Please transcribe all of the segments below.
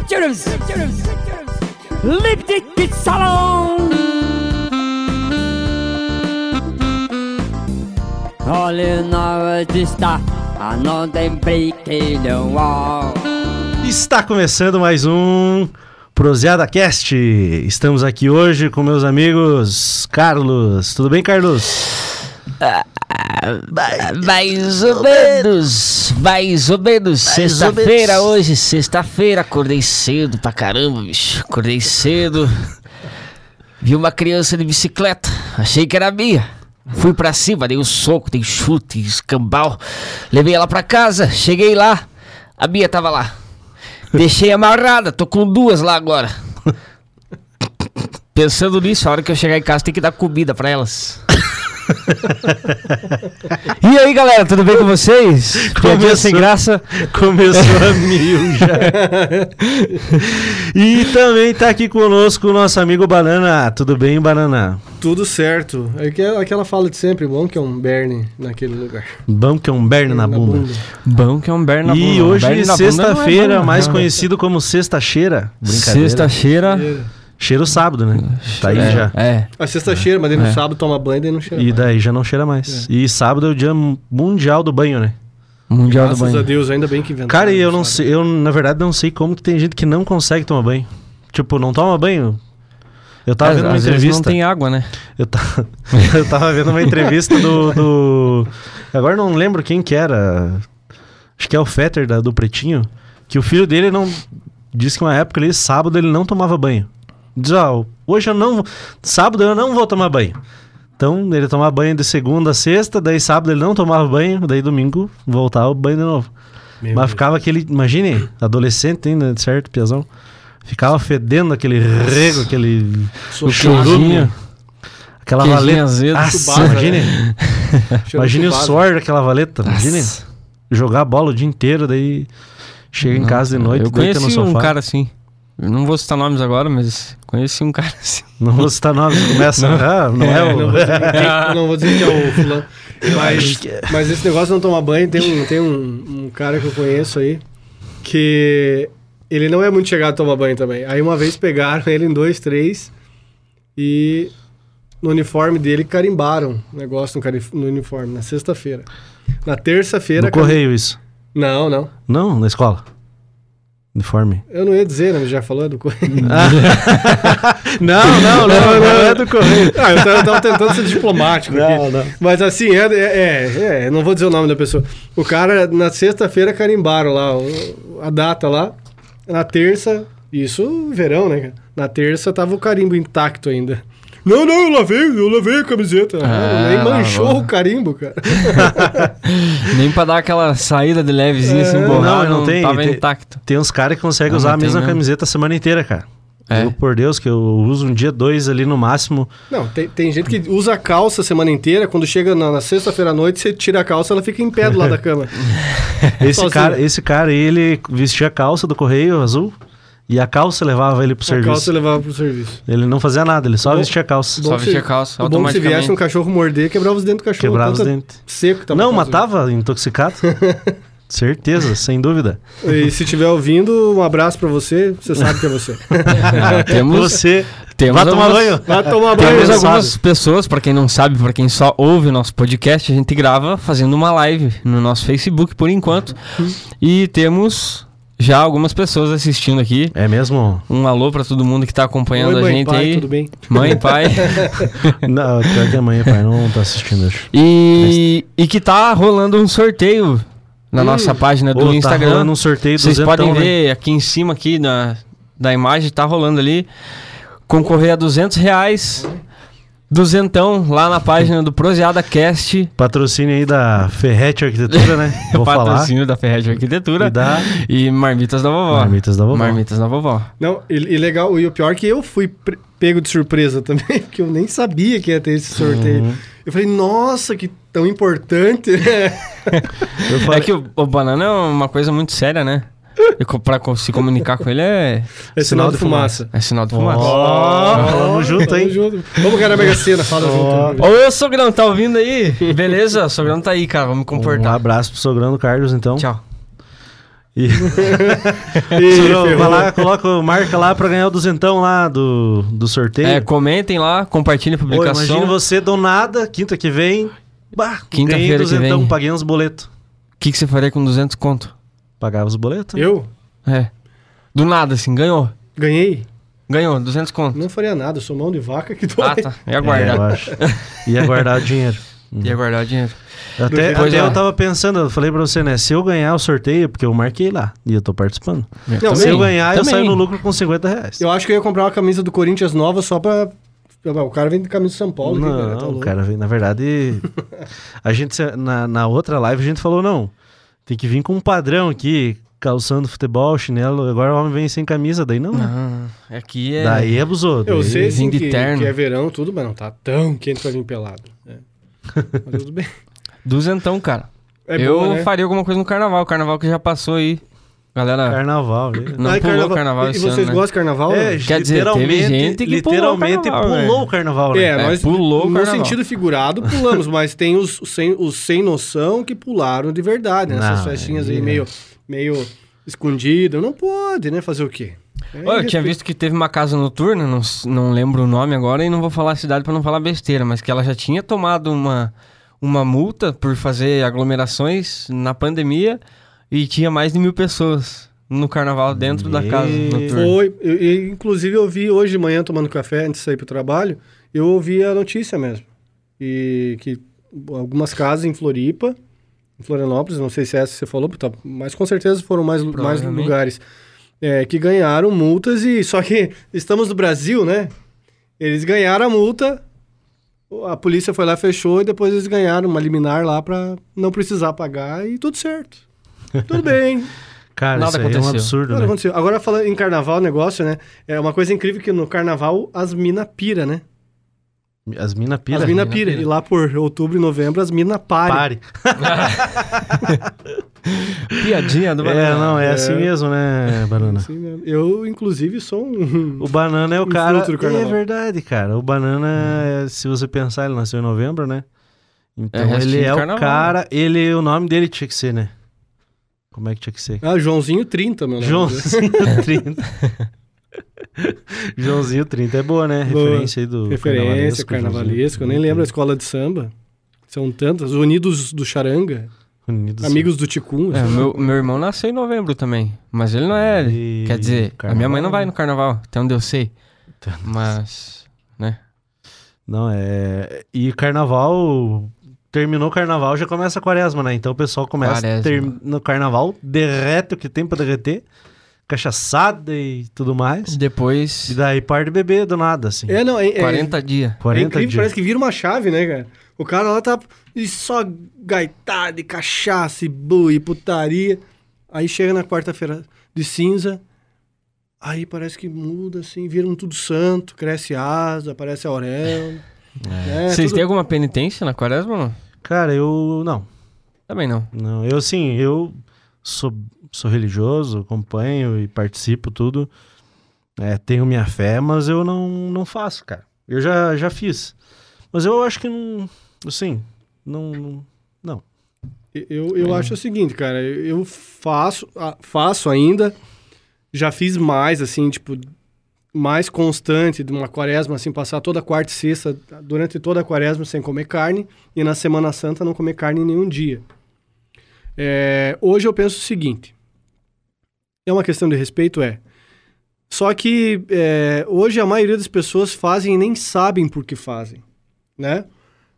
Pictures. Lift it salon. Olha na artista, a não tem wall. Está começando mais um Proseada Cast. Estamos aqui hoje com meus amigos Carlos. Tudo bem, Carlos? Mais ou menos, mais ou menos. Sexta-feira hoje, sexta-feira. Acordei cedo pra caramba, bicho. Acordei cedo. Vi uma criança de bicicleta, achei que era minha. Fui pra cima, dei um soco, dei chute, escambau. Levei ela pra casa, cheguei lá, a Bia tava lá. Deixei amarrada, tô com duas lá agora. Pensando nisso, a hora que eu chegar em casa tem que dar comida pra elas. e aí galera, tudo bem com vocês? Piadinha sem graça. Começou a mil já. e também tá aqui conosco o nosso amigo Banana. Tudo bem, Banana? Tudo certo. É que- aquela fala de sempre, bom que é um Bernie naquele lugar. Bom que é um berne na, bunda. Bom que é um Bern na E bunda. hoje, na bunda não é sexta-feira, bom, mais não. conhecido como Sexta-cheira. Brincadeira. Sexta-feira. Cheiro sábado, né? Tá aí é, já. É. A sexta cheira, mas daí no É. sábado toma banho e daí não cheira. E mais. daí já não cheira mais. E sábado é o dia mundial do banho, né? Mundial do Graças a banho. Deus, ainda bem que inventaram. Cara, e eu não sei, eu na verdade não sei como que tem gente que não consegue tomar banho. Tipo, não toma banho. Eu tava É, vendo uma às vezes entrevista. não tem água, né? Eu, ta- eu tava vendo uma entrevista do, do- Agora não lembro quem que era. Acho que é o Fetter da- do Pretinho. Que o filho dele não. Disse que uma época ali, sábado, ele não tomava banho. Diz, ó, hoje eu não. Sábado eu não vou tomar banho. Então ele tomava banho de segunda a sexta, daí sábado ele não tomava banho, daí domingo voltava o banho de novo. Meu Mas Deus. ficava aquele. Imagine, adolescente ainda, certo, Piazão? Ficava fedendo aquele rego, aquele. Chorume. Aquela valeta. Nossa, imagine. Imagine o suor daquela valeta. Imagine. Jogar bola o dia inteiro, daí chega em casa de noite, Eu deita no conheci sofá. um cara assim. Não vou citar nomes agora, mas conheci um cara assim. Não vou citar nomes, começa. Ah, não é, o. Não vou, dizer quem- não vou dizer que é o fulano. Mas, mas esse negócio de não tomar banho, tem, um, tem um, um cara que eu conheço aí que ele não é muito chegado a tomar banho também. Aí uma vez pegaram ele em dois, três e no uniforme dele carimbaram o negócio no, no uniforme, na sexta-feira. Na terça-feira... No cari- correio isso. Não, não. Não, na escola. Uniforme. Eu não ia dizer, né? Já falou do correio. Não, não, não, não, é do correio. Ah, eu tava, tentando ser diplomático aqui. Não, não. Mas assim, é, é, é, não vou dizer o nome da pessoa. O cara, na sexta-feira, carimbaram lá a data lá. Na terça, isso verão, né? Na terça tava o carimbo intacto ainda. Não, não, eu lavei, eu lavei a camiseta. Ah, Nem manchou lavou. o carimbo, cara. Nem pra dar aquela saída de levezinha É, assim, não, borrar, não não, tem, tava tem- intacto. Tem uns caras que conseguem Ah, usar a mesma mesmo. camiseta a semana inteira, cara. É. Eu, por Deus, que eu uso um dia, dois ali no máximo. Não, tem, tem gente que usa a calça a semana inteira. Quando chega na, na sexta-feira à noite, você tira a calça, ela fica em pé do lado da cama. Esse cara, esse cara aí, ele vestia a calça do correio azul e a calça levava ele pro A serviço. calça você levava pro serviço. Ele não fazia nada, ele só Bom- vestia a calça. Bom Só vestia a calça, o bom que se viesse um cachorro morder, quebrava os dentes do cachorro. Quebrava os dentes. Seco tava Não, a mas calça. tava intoxicado. Certeza, sem dúvida. E se estiver ouvindo, um abraço pra você. Você sabe que é você. Ah, temos Você temos vai tomar algumas- banho. Vai tomar banho. Temos algumas sabe? pessoas, pra quem não sabe, pra quem só ouve o nosso podcast, a gente grava fazendo uma live no nosso Facebook por enquanto. E temos já algumas pessoas assistindo aqui. É mesmo? Um alô pra todo mundo que tá acompanhando Oi, a mãe, gente pai, aí. tudo bem? Mãe, pai. Não, pior que a mãe e pai não tá assistindo hoje. e, e que tá rolando um sorteio na Hum. nossa página do Ô, Tá Instagram. rolando um sorteio do Vocês podem né? ver aqui em cima aqui na, da imagem, tá rolando ali. Concorrer a 200 reais. Duzentão lá na página do Proseada Cast. Patrocínio aí da Ferrete Arquitetura, né? Vou falar. patrocínio da Ferret Arquitetura. E da E Marmitas da Vovó. Marmitas da Vovó. Marmitas da Vovó. Não, e, e legal, e o pior é que eu fui pego de surpresa também, porque eu nem sabia que ia ter esse sorteio. Uhum. Eu falei, nossa, que tão importante. Eu falei, É que o, o banana é uma coisa muito séria, né? E pra se comunicar com ele é, É sinal de fumaça. é sinal de fumaça. Ó, tamo junto, hein? Vamos ganhar na Mega Sena, fala junto. Ô, sogrão, tá ouvindo aí? Beleza? O sogrão tá aí, cara. Vamos me Um comportar. abraço pro sogrão do Carlos, então. Tchau. E, ferrou. vai lá, coloca, marca lá pra ganhar o duzentão lá do, do sorteio. É, comentem lá, compartilhem a publicação. imagina você do nada, quinta que vem. Bah, Quinta-feira ganhei que duzentão, vem. paguei uns boletos. O que, que você faria com 200 conto? Pagava os boletos? Eu É. Do nada, assim, ganhou. ganhei. Ganhou, 200 conto. Não faria nada, eu sou mão de vaca que dói. Ah, tá. Ia É, eu guardar. acho. Ia guardar o dinheiro. Ia guardar o dinheiro. Até, até é. eu tava pensando, eu falei pra você, né? Se eu ganhar o sorteio, porque eu marquei lá e eu tô participando. Não, se eu também, ganhar, eu também. saio no lucro com 50 reais. Eu acho que eu ia comprar uma camisa do Corinthians nova só pra. O cara vem de camisa de São Paulo. aqui, cara, tá Não, o cara vem, na verdade. a gente, na, na outra live, a gente falou: não, tem que vir com um padrão aqui, calçando futebol, chinelo. Agora o homem vem sem camisa, daí não. Ah, aqui é. Daí abusou. Eu daí- sei sim Vim de que, terno. que é verão, tudo, mas não tá tão quente pra vir pelado. É. Mas tudo bem. Duzentão, cara. É eu boa, né? faria alguma coisa no carnaval. Carnaval que já passou aí. Galera, Carnaval, viu? não Ai, pulou o carnaval E vocês ano, né? gostam de carnaval? É, Quer dizer, literalmente, teve gente que pulou o literalmente carnaval, pulou né? o carnaval, né? É, É, nós pulou no carnaval. sentido figurado pulamos, mas tem os, os sem, os sem noção que pularam de verdade, né? Essas festinhas aí aí é. meio, meio escondidas. Não pode, né? Fazer o quê? É eu tinha visto que teve uma casa noturna, não, não lembro o nome agora e não vou falar a cidade pra não falar besteira, mas que ela já tinha tomado uma, uma multa por fazer aglomerações na pandemia e tinha mais de mil pessoas no carnaval dentro da casa. Foi. Eu- eu, inclusive, eu vi hoje de manhã tomando café antes de sair pro trabalho. Eu ouvi a notícia mesmo. E que algumas casas em Floripa, em Florianópolis, não sei se é essa que você falou, mas com certeza foram mais, mais lugares é, que ganharam multas. e Só que estamos no Brasil, né? Eles ganharam a multa, a polícia foi lá, fechou, e depois eles ganharam uma liminar lá pra não precisar pagar e tudo certo. Tudo bem. Cara, Nada isso aí é um aconteceu. absurdo, Nada né? aconteceu. Agora, falando em carnaval, o negócio, né? É uma coisa incrível que no carnaval as mina pira, né? As mina pira. as mina mina pira. pira. E lá por outubro e novembro as mina parem. Pare. Piadinha do É, Banana. não, é, É. assim mesmo, né, Banana? Assim mesmo. Eu, inclusive, sou um... O Banana é o Um cara. É verdade, cara. O Banana, é, se você pensar, ele nasceu em novembro, né? Então É, restinho ele é o carnaval. cara. Ele, o nome dele tinha que ser, né? Como é que tinha que ser? Ah, Joãozinho 30, meu nome. Joãozinho 30. Joãozinho 30 é boa, né? Boa. Referência aí do. Referência, carnavalesco, carnavalesco. Eu nem lembro a escola de samba. São tantas. Unidos do Charanga. 30. Unidos Amigos do Ticum. É, meu, meu irmão nasceu em novembro também, mas ele não é. E Quer dizer, a minha mãe não carnaval, vai né? no carnaval, até onde eu sei. Mas, né? Não, é. E carnaval. Terminou o carnaval, já começa a quaresma, né? Então o pessoal começa ter... no carnaval, derrete o que tem pra derreter, cachaçada e tudo mais. E Depois, daí para de beber do nada, assim. É, não, é, é, 40 dias. É 40 incrível, dias. parece que vira uma chave, né, cara? O cara lá tá e só gaitada, e cachaça, e boi, e putaria. Aí chega na quarta-feira de cinza, aí parece que muda, assim, vira um tudo santo, cresce asa, aparece auréola. É, Vocês tudo- têm alguma penitência na quaresma ou não? Cara, eu. Não. Também não. Não. Eu, assim, eu sou, sou religioso, acompanho e participo tudo. É, tenho minha fé, mas eu não, não faço, cara. Eu já, já fiz. Mas eu acho que não. Assim, não. não-. Eu, eu acho o seguinte, cara, eu faço, faço ainda, já fiz mais, assim, tipo, mais constante de uma quaresma, assim, passar toda quarta e sexta, durante toda a quaresma sem comer carne, e na Semana Santa não comer carne nenhum dia. É, hoje eu penso o seguinte, é uma questão de respeito, é, só que é, hoje a maioria das pessoas fazem e nem sabem por que fazem, né?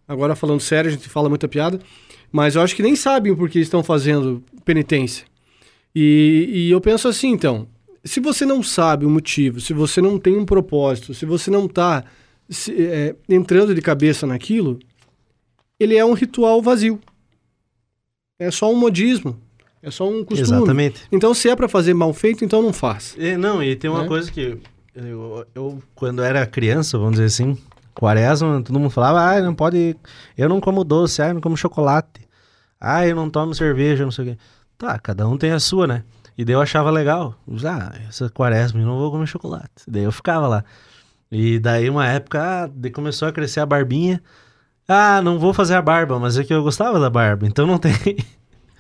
Agora falando sério, a gente fala muita piada, mas eu acho que nem sabem por que estão fazendo penitência. E, e eu penso assim, então, se você não sabe o motivo, se você não tem um propósito, se você não está entrando de cabeça naquilo, ele é um ritual vazio. É só um modismo. É só um costume. Exatamente. Então, se é para fazer mal feito, então não faz. E, não, e tem uma Né? coisa que eu, eu, quando era criança, vamos dizer assim, quaresma, todo mundo falava, ah, não pode, eu não como doce, ah, eu não como chocolate, ah, eu não tomo cerveja, não sei o quê. Tá, cada um tem a sua, né? E daí eu achava legal, ah, essa quaresma eu não vou comer chocolate. Daí eu ficava lá. E daí uma época, ah, daí começou a crescer a barbinha, ah, não vou fazer a barba, mas é que eu gostava da barba, então não tem...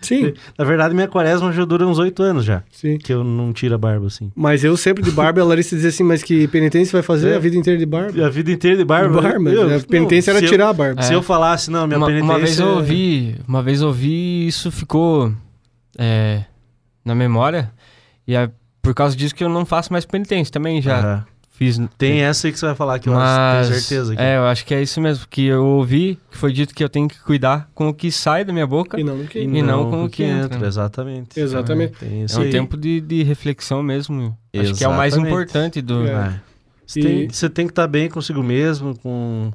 Sim, Na verdade, minha quaresma já dura uns oito anos já. sim. Que eu não tiro a barba, assim. Mas eu sempre de barba, a Larissa dizia assim, mas que penitência vai fazer É. a vida inteira de E barba? a vida inteira de barba. Barba, eu- a penitência não, era se tirar eu- a barba. Se É. eu falasse, não, minha uma, penitência... uma vez eu ouvi, uma vez eu ouvi e isso ficou é, na memória. E é por causa disso que eu não faço mais penitência também já Aham. fiz. Tem essa aí que você vai falar que eu mas tenho certeza. Que... é, eu acho que é isso mesmo que eu ouvi, que foi dito que eu tenho que cuidar com o que sai da minha boca. E não que. e não com o que entra, né? Exatamente. Exatamente. Tem É um aí. tempo de, de reflexão mesmo. Acho que é o mais Exatamente. importante do. É. É. Você, E- tem, você tem que estar bem consigo mesmo, com,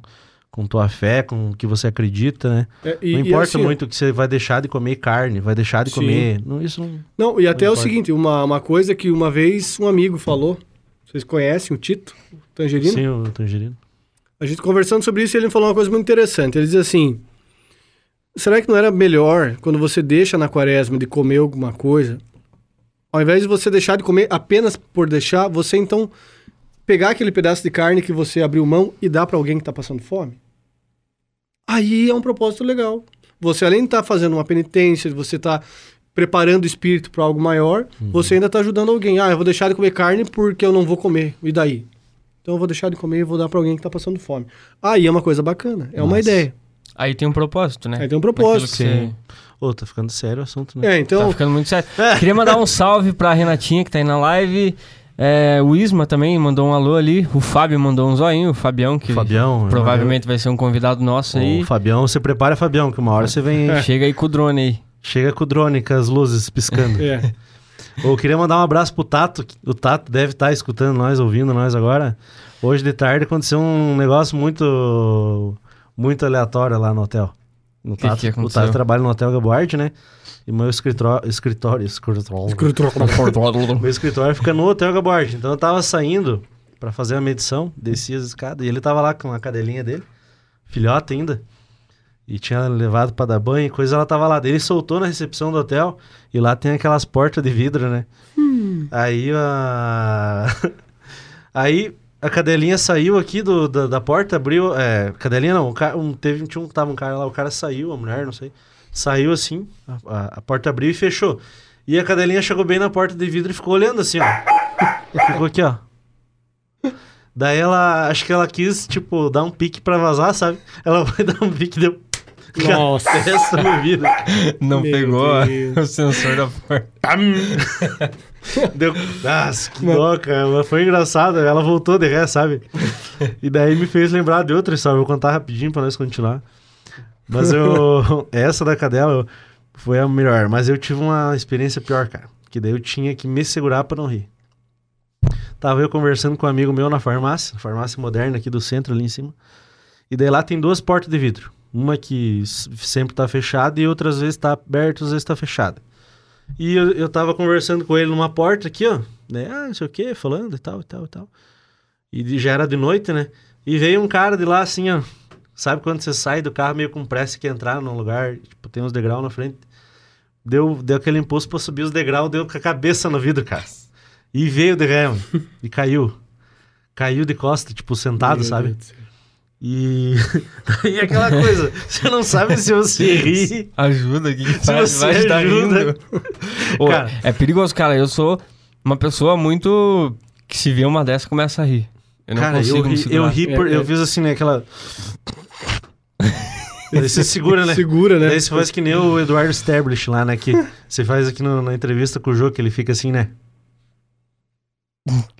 com tua fé, com o que você acredita, né? É, e- não importa assim, muito que você vai deixar de comer carne, vai deixar de Sim. comer. Não, isso não. Não, e até é o seguinte, uma, uma coisa que uma vez um amigo falou, vocês conhecem o Tito, o Tangerino? Sim, o tangerino. A gente conversando sobre isso, ele falou uma coisa muito interessante. Ele diz assim: será que não era melhor quando você deixa na quaresma de comer alguma coisa, ao invés de você deixar de comer apenas por deixar, você então pegar aquele pedaço de carne que você abriu mão e dar para alguém que está passando fome? Aí é um propósito legal. Você além de estar fazendo uma penitência, você está preparando o espírito para algo maior, você ainda está ajudando alguém. Ah, eu vou deixar de comer carne porque eu não vou comer. E daí? Então eu vou deixar de comer e vou dar para alguém que está passando fome. Aí é uma coisa bacana, é uma Nossa. ideia. Aí tem um propósito, né? Aí tem um propósito. Sim. Ô, tá ficando sério o assunto, né? É, Tá então, ficando muito sério. Queria mandar um salve pra Renatinha que tá aí na live. É, o Isma também mandou um alô ali. O Fábio mandou um zoinho. O Fabião, que Fabião. né? provavelmente vai ser um convidado nosso aí. O Fabião, você prepara, Fabião, que uma hora você vem. Chega aí com o drone aí. Chega com o drone, com as luzes piscando. é. Eu queria mandar um abraço pro Tato. O Tato deve estar escutando nós, ouvindo nós agora. Hoje de tarde aconteceu um negócio muito muito aleatório lá no hotel. No Que Tato, que o aconteceu? Tato trabalha no Hotel Gabuarte, né? E meu escritório, escritório, escritório, meu escritório fica no Hotel Gabuarte. Então eu tava saindo pra fazer a medição, desci as escadas e ele tava lá com a cadelinha dele, filhote ainda. E tinha levado pra dar banho e coisa, ela tava lá. Ele soltou na recepção do hotel e lá tem aquelas portas de vidro, né? Aí a. Aí a cadelinha saiu aqui do, da, da porta, abriu. É, cadelinha não, um, um, teve, um, tava um cara lá, o cara saiu, a mulher, não sei. Saiu assim, a, a- porta abriu e fechou. E a cadelinha chegou bem na porta de vidro e ficou olhando assim, ó. Ficou aqui, ó. Daí ela, acho que ela quis, tipo, dar um pique pra vazar, sabe? Ela foi dar um pique deu. Nossa. No vidro. Não Meu pegou Deus. o sensor da porta. Deu. Nossa, que dó, cara. Mas foi engraçado. Ela voltou de ré, sabe? E daí me fez lembrar de outra história. Vou contar rapidinho pra nós continuar. Mas eu. Essa da cadela foi a melhor. Mas eu tive uma experiência pior, cara. Que daí eu tinha que me segurar pra não rir. Tava eu conversando com um amigo meu na farmácia, farmácia moderna aqui do centro, ali em cima. E daí lá tem duas portas de vidro. Uma que sempre tá fechada e outras vezes tá aberta, às vezes tá fechada. E eu, eu tava conversando com ele numa porta aqui, ó. Né? Ah, não sei o que, falando e tal, e tal, e tal. E já era de noite, né? E veio um cara de lá assim, ó. Sabe quando você sai do carro meio com pressa que entrar num lugar, tipo, tem uns degraus na frente. Deu, deu aquele impulso pra subir os degraus, deu com a cabeça no vidro, cara. E veio de ré, mano. E caiu. Caiu de costa, tipo, sentado, Meu sabe? Deus. E aquela coisa, você não sabe se você ri. Ajuda aqui. Se Vai, você vai estar ajuda. rindo. Ô, Cara. é perigoso, cara. Eu sou uma pessoa muito. que se vê uma dessa começa a rir. Eu não Cara, consigo eu me ri, eu ri por, É, eu é. fiz assim, né? Aquela. Daí você segura, né? Segura, né? Daí você faz que nem o Eduardo Stablish lá, né? Que você faz aqui no- na entrevista com o Jô, que ele fica assim, né?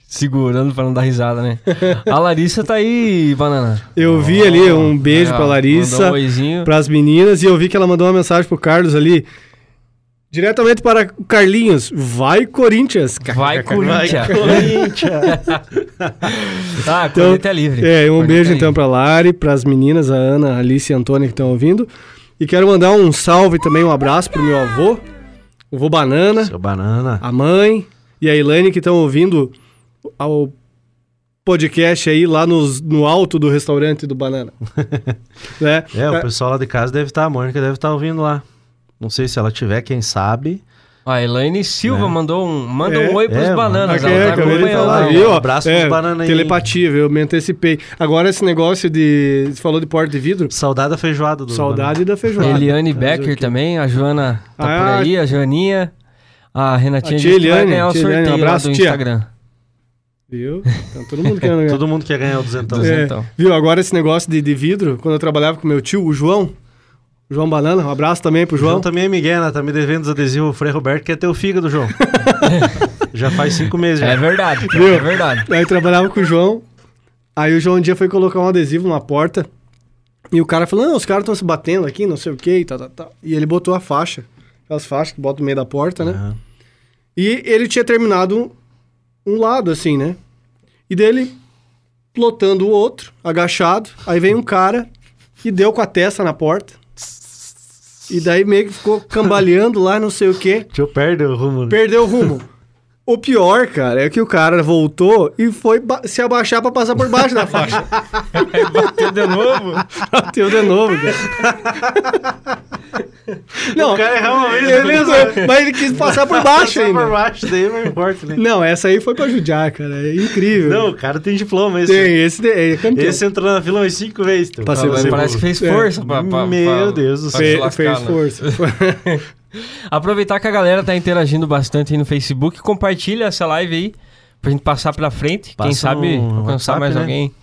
Segurando pra não dar risada, né? A Larissa tá aí, banana. Eu vi ali um beijo ó, pra um Larissa, oizinho. pras meninas, e eu vi que ela mandou uma mensagem pro Carlos ali. Diretamente para o Carlinhos. Vai, Corinthians! Vai, Corinthians. Corinthians! Tá, Então, corneta é livre. É, um Corneta beijo é então pra Lari, pras meninas, a Ana, a Alice e a Antônia que estão ouvindo. E quero mandar um salve também, um abraço pro meu avô, o vô Banana, Seu banana. a mãe e a Elaine que estão ouvindo ao podcast aí lá nos, no alto do restaurante do Banana. né? É, o pessoal lá de casa deve estar, a Mônica deve estar ouvindo lá. Não sei se ela tiver, quem sabe. A Elaine Silva É. mandou um, manda É. um oi pros É, bananas. Ela é, tá acompanhando aí. viu? Um abraço pros banana aí. Telepatia, viu? Eu me antecipei. Agora esse negócio de... Você falou de porta de vidro? Saudade da feijoada do Saudade da feijoada. Eliane Becker também, a Joana tá Ah, por aí, a Joaninha, a Renatinha A tia que vai Eliane, ganhar o tia Eliane, sorteio um abraço, do tia. Instagram. Viu? Então todo mundo querendo ganhar. Todo mundo quer ganhar o duzentão. É, Então. Viu? Agora esse negócio de, de vidro, quando eu trabalhava com meu tio, o João, João Banana, um abraço também pro O João João. também é Miguel, né? Tá me devendo os adesivos. O Frei Roberto quer ter o fígado, João. já faz cinco meses. Já. É verdade, Viu? é verdade. Aí eu trabalhava com o João. Aí o João um dia foi colocar um adesivo na porta. E o cara falou: Não, os caras estão se batendo aqui, não sei o que, e tal, tal, tal. E ele botou a faixa. Aquelas faixas que botam no meio da porta, né? Aham. E ele tinha terminado um, lado, assim, né? E dele plotando o outro, agachado. Aí vem um cara que deu com a testa na porta. E daí meio que ficou cambaleando lá, não sei o quê. Deixa eu perder o rumo. né? Perdeu o rumo. O pior, cara, é que o cara voltou e foi se abaixar pra passar por baixo da faixa. Bateu de novo? Bateu de novo, cara. Não, O cara errou uma vez, ele, beleza. mas ele quis passar por baixo Passar ainda. por baixo, daí não importa, né? Não, essa aí foi pra judiar, cara. É incrível. Não, o cara tem diploma. Esse, Tem, esse de- é campeão. esse entrou na fila umas cinco vezes. teu. Passei, Parece que fez É. força pra, pra- Meu pra- Deus do céu. Fe- fez né? força. Aproveitar que a galera tá interagindo bastante aí no Facebook, compartilha essa live aí pra gente passar pra frente. Quem Passa sabe no alcançar WhatsApp, mais né? alguém.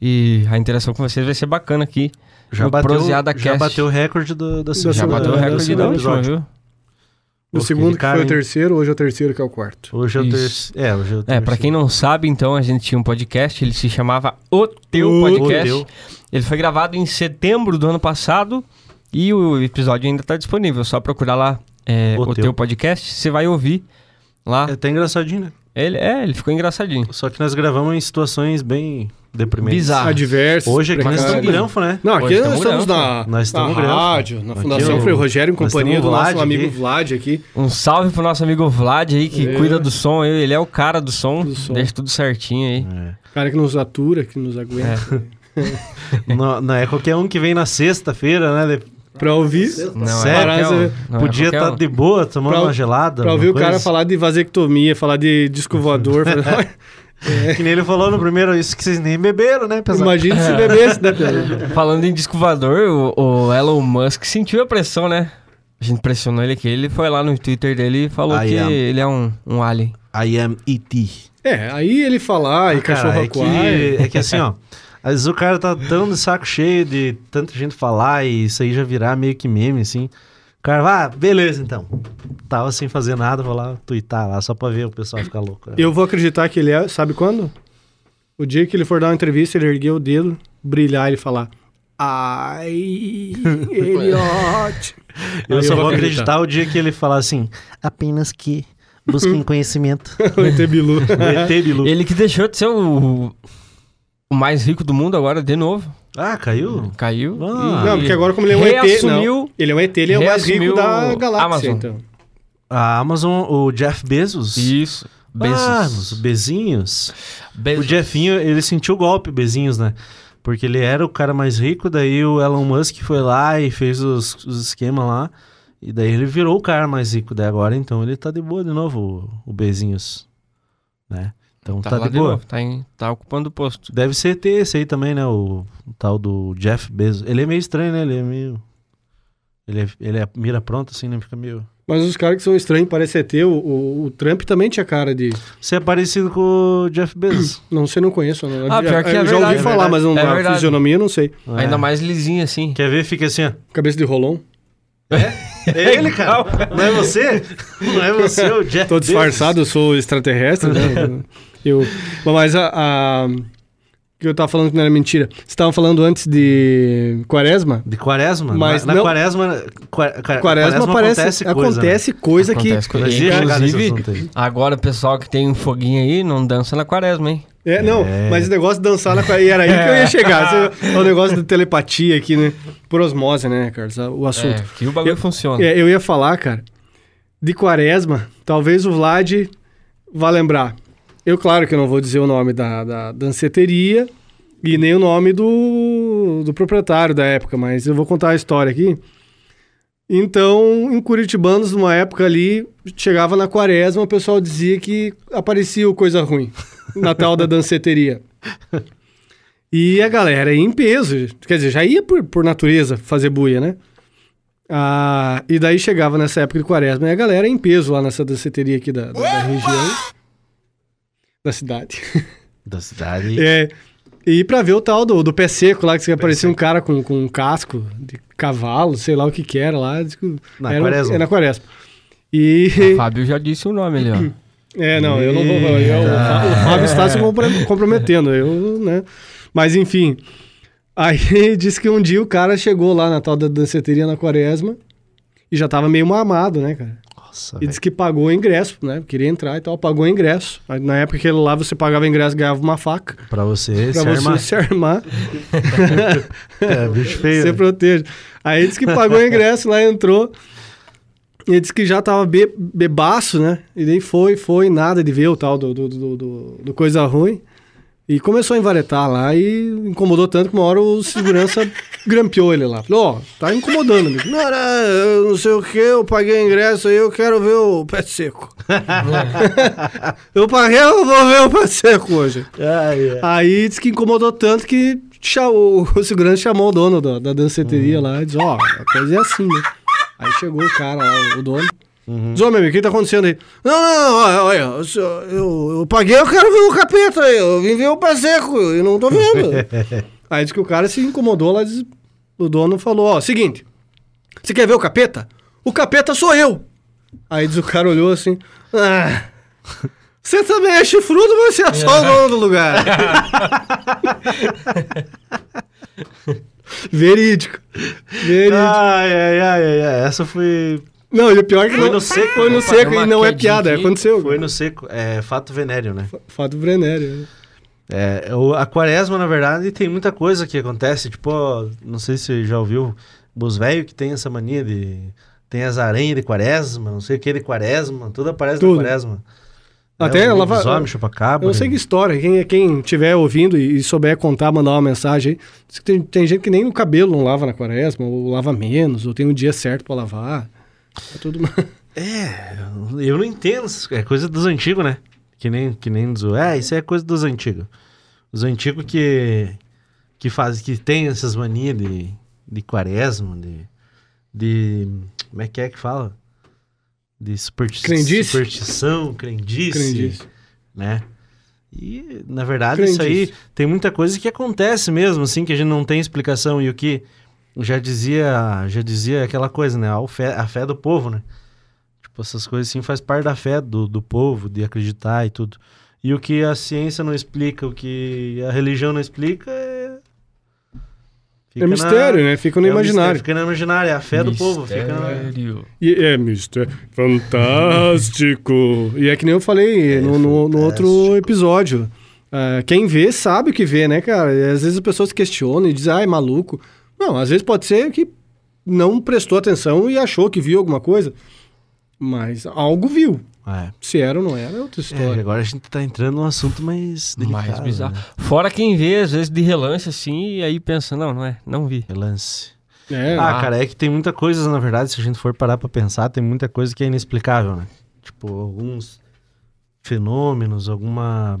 E a interação com vocês vai ser bacana aqui. Já no bateu, já bateu o recorde do, da Já semana- bateu o é, recorde da é última, viu? O Pô, segundo que cara, foi o terceiro, hoje é o terceiro que é o quarto. Hoje é o terceiro. É, hoje é o É, terceiro. pra quem não sabe, então, a gente tinha um podcast, ele se chamava O Teu O Podcast. Teu. Ele foi gravado em setembro do ano passado e o episódio ainda tá disponível. É só procurar lá é, O O, Teu. Teu Podcast, você vai ouvir lá. É até engraçadinho, né? Ele, é, ele ficou engraçadinho. Só que nós gravamos em situações bem deprimentes. Bizarro. Adversos. Hoje aqui nós estamos granfo, né? Não, aqui Hoje nós estamos na, Nós estamos na rádio, na Fundação o- Frei Rogério, em companhia do o nosso Vlad amigo aqui. Vlad aqui. Um salve pro nosso amigo Vlad aí, que É. cuida do som. Ele é o cara do som, Do som. deixa tudo certinho aí. É. Cara que nos atura, que nos aguenta. Não, não é qualquer um que vem na sexta-feira, né? Pra ouvir, Não Sério? é um, não é Podia estar um. de boa, tomando Pra- uma gelada. pra ouvir o cara falar de vasectomia, falar de disco voador. falar- Que nem ele falou no primeiro, isso que vocês nem beberam, né, pessoal? Imagina se bebesse, né, Pedro? Falando em disco voador, o, o Elon Musk sentiu a pressão, né? A gente pressionou ele aqui. Ele foi lá no Twitter dele e falou I que am. ele é um, um alien. I am E.T. É, aí ele falar e Ah, cara, cachorro é que, aquário. é que assim, ó. Às vezes o cara tá tão de saco cheio de tanta gente falar e isso aí já virar meio que meme, assim. O cara vai, ah, beleza então. Tava sem fazer nada, vou lá twittar lá só pra ver o pessoal ficar louco. né? Eu vou acreditar que ele é, sabe quando? O dia que ele for dar uma entrevista, ele erguer o dedo, brilhar e falar. Ai, Elliot. Eu Aí só eu vou vou acreditar o dia que ele falar assim, apenas que busquem conhecimento. o ET Bilu. O ET Bilu. Ele que deixou de ser o, o mais rico do mundo agora, de novo. Ah, caiu? Caiu. Ah. e Não, porque agora como ele é um ET, não. Ele é um ET, ele é o mais rico da galáxia, Amazon. então. A Amazon, o Jeff Bezos. Isso. Bezos. Ah, os Bezinhos. Bezos. O Jeffinho, ele sentiu o golpe, Bezinhos, né? Porque ele era o cara mais rico, daí o Elon Musk foi lá e fez os, os esquemas lá. E daí ele virou o cara mais rico daí agora, então ele tá de boa de novo, o, o Bezinhos. Né? Então tá, Tá, lá de boa. novo, tá, em- tá ocupando o posto. Deve ser ter esse aí também, né? O, o tal do Jeff Bezos. Ele é meio estranho, né? Ele é meio. Ele é, ele é mira pronta, assim, né? Fica meio. Mas os caras que são estranhos, parece ET, o, o, o Trump também tinha cara de... Você é parecido com o Jeff Bezos. Não sei, não conheço. Não. Ah, pior que é eu já ouvi é falar, verdade. mas não, É a verdade. fisionomia eu não sei. Ainda É. mais lisinho assim. Quer ver? Fica assim, ó. Cabeça de rolon. É ele, cara. Não é você? Não é você, o Jeff Tô Bezos. disfarçado, eu sou extraterrestre, né? eu, mas a, a- que eu tava falando que não era mentira. Você estavam falando antes de quaresma? De quaresma? Mas na, na não- quaresma, qua- qua- Quaresma, parece, acontece coisa. acontece coisa, Acontece que... coisa. Chegar Inclusive, agora o pessoal que tem um foguinho aí não dança na quaresma, hein? É, não, É. mas o negócio de dançar na quaresma, e era aí que eu ia chegar. Esse É o negócio de telepatia aqui, né? Por osmose, né, Carlos? O assunto. É, que o bagulho Eu- funciona. É, eu ia falar, cara, de quaresma, talvez o Vlad vá lembrar. Eu, claro que eu não vou dizer o nome da, da danceteria e nem o nome do, do proprietário da época, mas eu vou contar a história aqui. Então, em Curitibanos, numa época ali, chegava na quaresma, o pessoal dizia que aparecia o coisa ruim na tal da danceteria. E a galera ia em peso, quer dizer, já ia por, por natureza fazer buia, né? Ah, e daí chegava nessa época de quaresma e a galera ia em peso lá nessa danceteria aqui da, da, da região, da cidade. Da cidade. É, e pra ver o tal do, do pé seco lá, que aparecia um cara com, com um casco de cavalo, sei lá o que que era lá. que Na era, quaresma. É na quaresma. E... O Fábio já disse o nome ali, ó. É, não, eu não vou. eu- o, Fá- o Fábio está se comprometendo, eu, né? Mas enfim. Aí disse que um dia o cara chegou lá na tal da danceteria na quaresma e já tava meio mamado, né, cara? Nossa, E velho. disse que pagou o ingresso, né? Queria entrar e tal, pagou o ingresso. Na época que ele lá, você pagava ingresso ganhava uma faca. Pra você Pra se você armar. se armar, É, bicho feio. você né? proteja. Aí disse que pagou o ingresso lá, entrou. E ele disse que já tava be bebaço, né? E daí foi, foi, nada de ver o tal do, do, do, do- do coisa ruim. E começou a envaretar lá e incomodou tanto que uma hora o segurança grampeou ele lá. Falou, ó, tá incomodando, amigo. Não, não, eu não sei o que, eu paguei o ingresso aí, eu quero ver o pé seco. eu paguei, eu vou ver o pé seco hoje. Ai, ai. Aí disse que incomodou tanto que cha- o, segurança chamou o dono da, da danceteria lá e disse, ó, a coisa é assim, né? Aí chegou o cara lá, o dono. Diz, ô, meu amigo, o que tá acontecendo aí? Não, não, olha, olha, senhor- eu, eu paguei, eu quero ver o capeta aí, eu vim ver o pé seco, eu não tô vendo. aí disse que o cara se incomodou lá, diz- o dono falou, ó, seguinte, você quer ver o capeta? O capeta sou eu. Aí diz o cara olhou assim, ah... Você também é chifrudo, mas você é só o dono do lugar. Verídico. Verídico. Ai, ai, ai, ai, ai. Essa foi. Não, e o pior é que Foi não, no seco, Foi no seco e não é piada, aqui. aconteceu. Foi no seco. É fato venéreo, né? Fato Brenério. né? É, o- a quaresma, na verdade, tem muita coisa que acontece. Tipo, ó, não sei se você já ouviu, os velhos que tem essa mania de. Tem as aranhas de quaresma, não sei o que de quaresma, tudo aparece Tudo. na quaresma. Até é, ela o vai- lobisomem, chupacabra. Eu não sei que história. Quem, quem tiver ouvindo e, souber contar, mandar uma mensagem aí. Tem, tem gente que nem o cabelo não lava na quaresma, ou lava menos, ou tem um dia certo pra lavar. É tudo. É, eu não entendo. É coisa dos antigos, né? Que nem, que nem dos. É, isso é coisa dos antigos. Os antigos que. Que faz, que tem essas manias de, de quaresma, de. De. Como é que é que fala? De superti Crendice? superstição, crendice, Crendice. né? E, na verdade, isso aí Crendice. tem muita coisa que acontece mesmo, assim, que a gente não tem explicação. E o que já dizia, já dizia aquela coisa, né? A fé, a fé do povo, né? Tipo, essas coisas assim faz parte da fé do, do povo, de acreditar e tudo. E o que a ciência não explica, o que a religião não explica é. É mistério, né? Fica no é imaginário. mistério, Fica no imaginário, é a fé do povo. Fica na... Mistério. E é mistério. Fantástico. e é que nem eu falei no, no- no outro episódio. Ah, quem vê sabe o que vê, né, cara? E às vezes as pessoas questionam e dizem, ah, é maluco. Não, às vezes pode ser que não prestou atenção e achou que viu alguma coisa. Mas algo viu. É. Se era ou não era, é outra É, história. agora a gente tá entrando num assunto mais delicado. Mais bizarro. Né? Fora quem vê, às vezes, de relance assim, e aí pensa, não, não é, não vi. Relance. É, Ah, cara, é que tem muita coisa, na verdade, se a gente for parar pra pensar, tem muita coisa que é inexplicável, né? Tipo, alguns fenômenos, alguma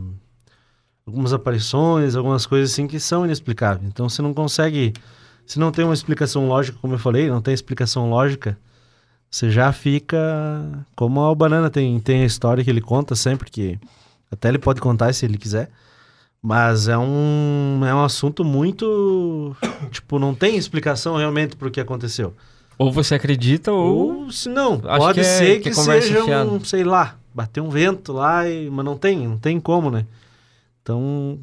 algumas aparições, algumas coisas assim que são inexplicáveis. Então você não consegue, se não tem uma explicação lógica, como eu falei, não tem explicação lógica, você já fica como o Banana tem, tem a história que ele conta sempre que até ele pode contar se ele quiser. Mas é um, é um assunto muito. Tipo, não tem explicação realmente pro que aconteceu. Ou você acredita, ou. Ou se não, Acho pode que é- ser que que, é seja fiada. um, sei lá, bater um vento lá, e, mas não tem, não tem como, né? Então,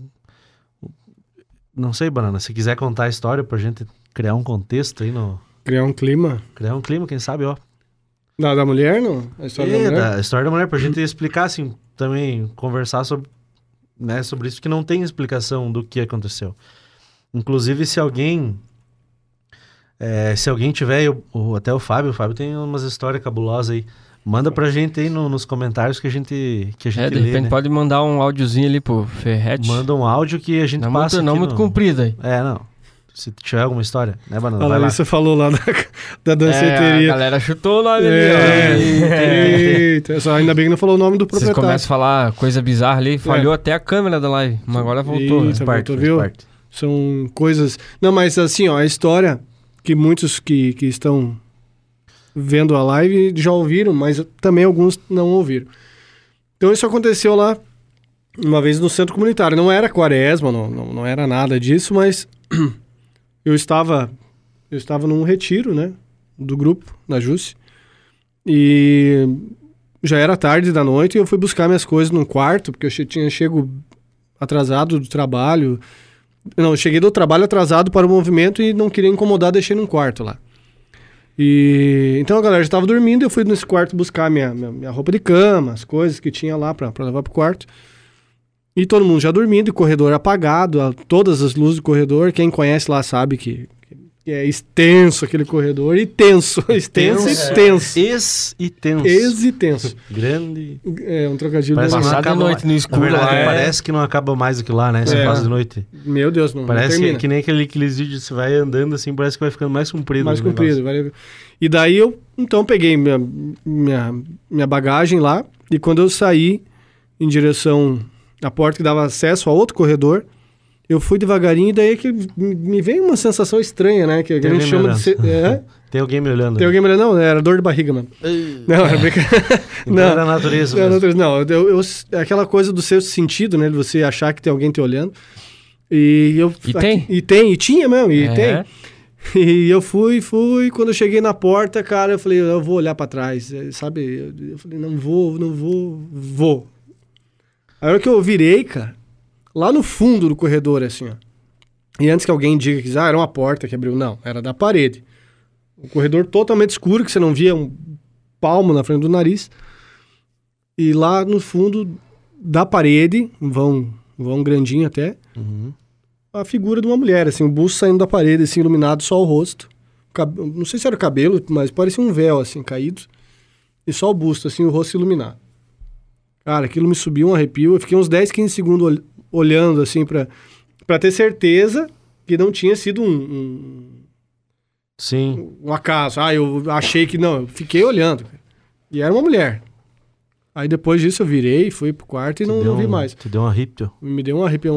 não sei, Banana, se quiser contar a história pra gente criar um contexto aí, no, criar um clima. criar um clima, quem sabe, ó. Da, da mulher, não? A história É, da mulher? da história da mulher, pra gente explicar, assim, também conversar sobre, né, sobre isso, que não tem explicação do que aconteceu. Inclusive, se alguém. é, se alguém tiver, eu- até o Fábio, o Fábio tem umas histórias cabulosas aí. Manda pra gente aí no- nos comentários que a gente, que a gente É, de lê, repente né? pode mandar um áudiozinho ali pro Ferret. Manda um áudio que a gente não passa muito, não muito no... comprido aí. É, não. Se tiver alguma história, né, Banana? A Vai lá. Larissa falou lá da, da É, a danceteria. galera chutou o nome É, ali, ó. eita, só ainda bem que não falou o nome do Vocês proprietário. começam a falar coisa bizarra ali, falhou até a câmera da live, mas agora voltou. Eita, parte, voltou, viu? parte. São coisas. Não, mas assim, ó, a história que muitos que, que estão vendo a live já ouviram, mas também alguns não ouviram. Então isso aconteceu lá uma vez no centro comunitário. Não era quaresma, não, não, não era nada disso, mas eu estava eu estava num retiro, né, do grupo na Jusce. E já era tarde da noite e eu fui buscar minhas coisas num quarto, porque eu tinha chego atrasado do trabalho. Não, cheguei do trabalho atrasado para o movimento e não queria incomodar, deixei num quarto lá. E então a galera já estava dormindo, eu fui nesse quarto buscar minha, minha, minha roupa de cama, as coisas que tinha lá para levar pro quarto. E todo mundo já dormindo, e corredor apagado, todas as luzes do corredor. Quem conhece lá sabe que é extenso aquele corredor e tenso, extenso e tenso. Ex e tenso. Ex e tenso. Grande. É um trocadilho. Parece que não acaba noite mais. no escuro Na verdade, é- parece que não acaba mais aquilo lá, né? Você É. passa de noite. Meu Deus, não, não Parece termina. que nem aquele, aqueles vídeos que você vai andando assim, parece que vai ficando mais comprido. mais comprido. vai- E daí eu, então, peguei minha, minha, minha bagagem lá e quando eu saí em direção à porta que dava acesso a outro corredor, eu fui devagarinho e daí é que me veio uma sensação estranha, né? Que a Tem gente alguém chama de... ser- é? Tem alguém me olhando. Tem alguém me olhando? Não, era dor de barriga, mano. Não, era brincadeira. Então Não. era a natureza. Não, mesmo. não, não, eu, eu- é aquela coisa do seu sentido, né? De você achar que tem alguém te olhando. E eu. E tem? E tem, e tinha mesmo, e É. tem. E eu fui, fui. Quando eu cheguei na porta, cara, eu falei, eu vou olhar pra trás, eh, sabe? Eu, eu falei, não vou, não vou, vou. A hora que eu virei, cara, lá no fundo do corredor, assim, ó. E antes que alguém diga que ah, era uma porta que abriu, não, era da parede. Um corredor totalmente escuro, que você não via um palmo na frente do nariz. E lá no fundo da parede, um vão, um vão grandinho até, Uhum. a figura de uma mulher, assim, o busto saindo da parede, assim, iluminado só o rosto. Não sei se era o cabelo, mas parecia um véu, assim, caído. E só o busto, assim, o rosto iluminado. Cara, aquilo me subiu um arrepio. Eu fiquei uns 10, 15 segundos olhando, assim, pra, pra ter certeza que não tinha sido um, um, Sim. um acaso. Ah, eu achei que não. Eu fiquei olhando. E era uma mulher. Aí depois disso eu virei, fui pro quarto e não, não vi um- mais. Te deu um arrepio. Me deu um arrepio.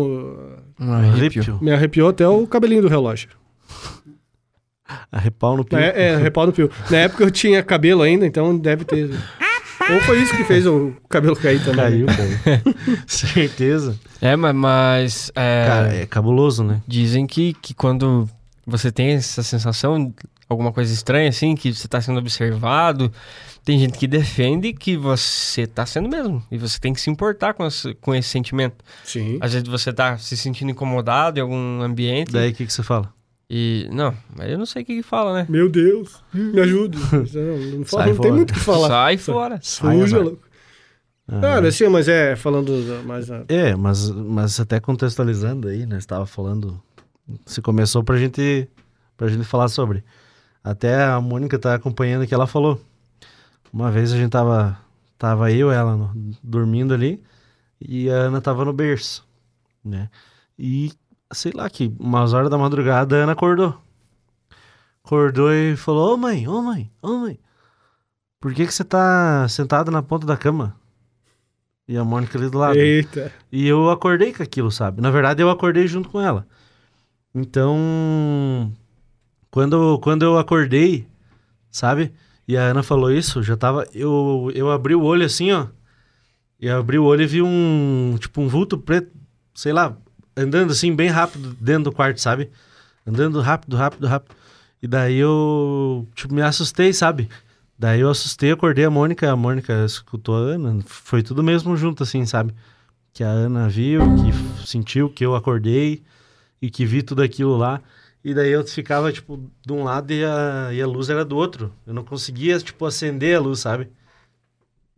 Um arrepio. Arrepio. Me arrepiou até o cabelinho do relógio. Arrepau no pio. É, é repau no pio. Na época eu tinha cabelo ainda, então deve ter. Ou foi isso que fez o cabelo cair também. Caiu, cara. Certeza. É, mas, mas, é, Cara, é cabuloso, né? dizem que, que quando você tem essa sensação, alguma coisa estranha assim, que você está sendo observado, tem gente que defende que você está sendo mesmo. E você tem que se importar com esse, com esse sentimento. Sim. Às vezes você tá se sentindo incomodado em algum ambiente. Daí o que, que você fala? E. Não, mas eu não sei o que, que fala, né? Meu Deus, me ajude. Não, não, fala- não tem muito o que falar. Sai fora. Sai, Suja, louco. Ah, Cara, assim, mas é, falando mais. É, mas, mas até contextualizando aí, né? Você tava falando. Você começou pra gente, pra gente falar sobre. Até a Mônica tá acompanhando que ela falou. Uma vez a gente tava. Tava eu e ela no- dormindo ali. E a Ana tava no berço. Né? E sei lá que umas horas da madrugada a Ana acordou. Acordou e falou: Ô mãe, ô mãe, ô mãe. Por que, que você tá sentada na ponta da cama? E a Mônica ali do lado. Eita. E eu acordei com aquilo, sabe? Na verdade, eu acordei junto com ela. Então, quando, quando eu acordei, sabe? E a Ana falou isso, já tava. Eu, eu abri o olho assim, ó. E abri o olho e vi um. Tipo, um vulto preto, sei lá, andando assim, bem rápido dentro do quarto, sabe? Andando rápido, rápido, rápido. E daí eu, tipo, me assustei, sabe? Daí eu assustei, acordei a Mônica, a Mônica escutou a Ana, foi tudo mesmo junto, assim, sabe? Que a Ana viu, que sentiu que eu acordei e que vi tudo aquilo lá. E daí eu ficava, tipo, de um lado e a, e a luz era do outro. Eu não conseguia, tipo, acender a luz, sabe?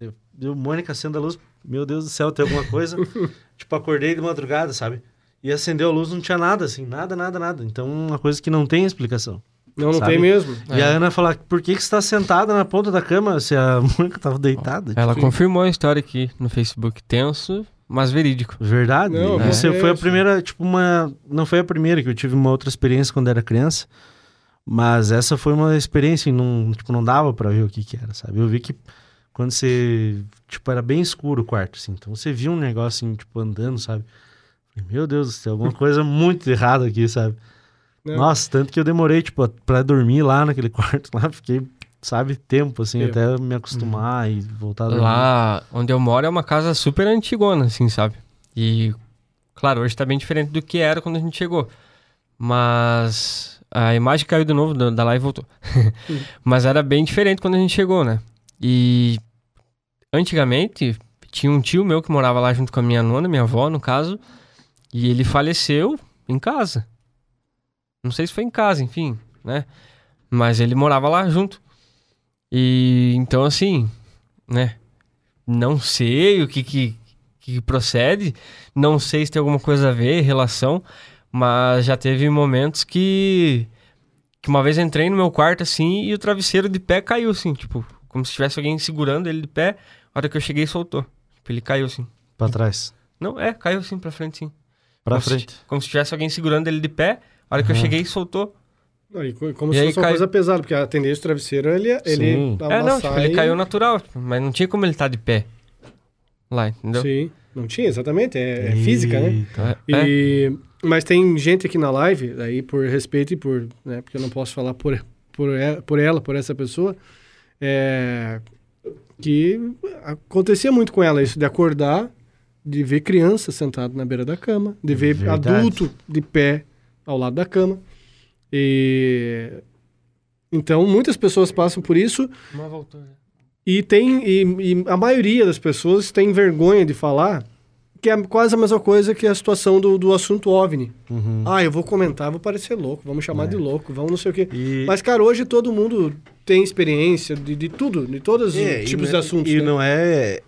Eu, eu Mônica, acenda a luz, meu Deus do céu, tem alguma coisa? tipo, acordei de madrugada, sabe? E acendeu a luz, não tinha nada, assim, nada, nada, nada. Então, uma coisa que não tem explicação. Não, não Sabe? tem mesmo. E a Ana fala, por que, que você tá sentada na ponta da cama se a Mônica tava deitada? Ela Tipo, confirmou a história aqui no Facebook. Tenso, mas verídico. Verdade. Não, E Você é foi a primeira, tipo, uma. Não foi a primeira que eu tive uma outra experiência quando era criança. Mas essa foi uma experiência e não, tipo, não dava pra ver o que que era, sabe? Eu vi que quando você. Tipo, era bem escuro o quarto, assim. Então você via um negócio, assim, tipo, andando, sabe? Meu Deus do céu, alguma coisa muito errada aqui, sabe? Né? Nossa, tanto que eu demorei, tipo, pra dormir lá naquele quarto lá. Fiquei, sabe, tempo, assim, Tempo. até me acostumar e voltar a dormir. Lá onde eu moro é uma casa super antigona, assim, sabe? E, claro, hoje tá bem diferente do que era quando a gente chegou. Mas a imagem caiu de novo da, da live e voltou. Mas era bem diferente quando a gente chegou, né? E antigamente tinha um tio meu que morava lá junto com a minha nona, minha avó, no caso, e ele faleceu em casa. Não sei se foi em casa, enfim, né? Mas ele morava lá junto. E então, assim, né? Não sei o que, que, que procede, não sei se tem alguma coisa a ver, relação, mas já teve momentos que, que uma vez entrei no meu quarto assim e o travesseiro de pé caiu assim, tipo, como se tivesse alguém segurando ele de pé, a hora que eu cheguei soltou. Tipo, ele caiu assim. Pra trás. Não, é, caiu assim pra frente sim. Pra como se- frente. como se tivesse alguém segurando ele de pé, a hora que eu cheguei soltou. Não, e co- como E se aí fosse uma cai- coisa pesada, porque a tendência do travesseiro, ele, ele Sim. É, uma não, tipo, ele caiu natural, mas não tinha como ele estar de pé. Lá, entendeu? Sim, não tinha, exatamente, é, é física, né? É, é. E, Mas tem gente aqui na live, aí por respeito e por, né, porque eu não posso falar por, por, e- por ela, por essa pessoa, é, que acontecia muito com ela isso, de acordar, de ver criança sentado na beira da cama, de ver Verdade. adulto de pé ao lado da cama. E então muitas pessoas passam por isso Mas voltou, né? e tem e, e a maioria das pessoas tem vergonha de falar que é quase a mesma coisa que a situação do, do assunto OVNI. Uhum. Ah, eu vou comentar, vou parecer louco, vamos chamar É. de louco, vamos não sei o quê. E, Mas, cara, hoje todo mundo tem experiência de, de tudo, de todos os É, e tipos não- de assuntos. E né? não é,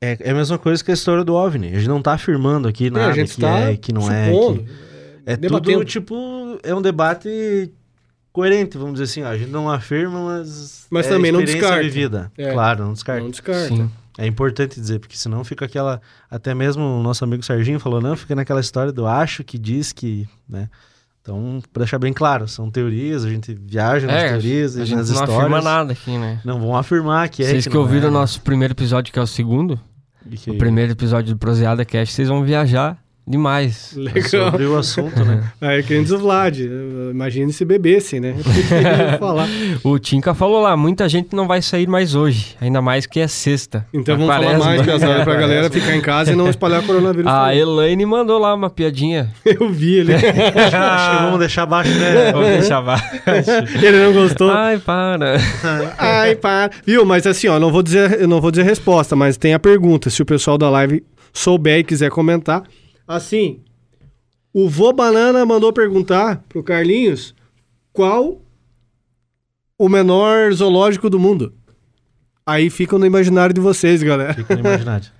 é. É a mesma coisa que a história do OVNI. A gente não tá afirmando aqui nada a gente que, está é, que não é. supondo, que- é debatendo. tudo, tipo, é um debate coerente, vamos dizer assim. ó. A gente não afirma, mas. Mas é também não experiência descarta. vivida. É. Claro, não descarta. não descarta. Sim. É importante dizer, porque senão fica aquela. Até mesmo o nosso amigo Serginho falou, não, fica naquela história do acho que diz que. né? Então, pra deixar bem claro, são teorias, a gente viaja nas É, teorias a gente nas não histórias. afirma nada aqui, né? Não vão afirmar que é. Vocês que, não ouviram é, o nosso primeiro episódio, que é o segundo, que- o primeiro episódio do Proseada Cast, vocês vão viajar demais. Legal. Sobre o assunto, né? Aí, que nem diz o Vlad, imagine se bebesse, né? Falar. O Tinka falou lá, muita gente não vai sair mais hoje, ainda mais que é sexta. Então A vamos falar quaresma. mais, Piazada, pra galera ficar em casa e não espalhar coronavírus. A também. Elaine mandou lá uma piadinha. Eu vi ele. Acho que vamos deixar abaixo, né? Vou deixar baixo. ele não gostou. Ai, para. Ai, para. Viu? Mas assim, ó, não vou dizer, eu não vou dizer resposta, mas tem a pergunta. Se o pessoal da live souber e quiser comentar. Assim, o Vô Banana mandou perguntar pro Carlinhos qual o menor zoológico do mundo. Aí fica no imaginário de vocês, galera. Fica no imaginário.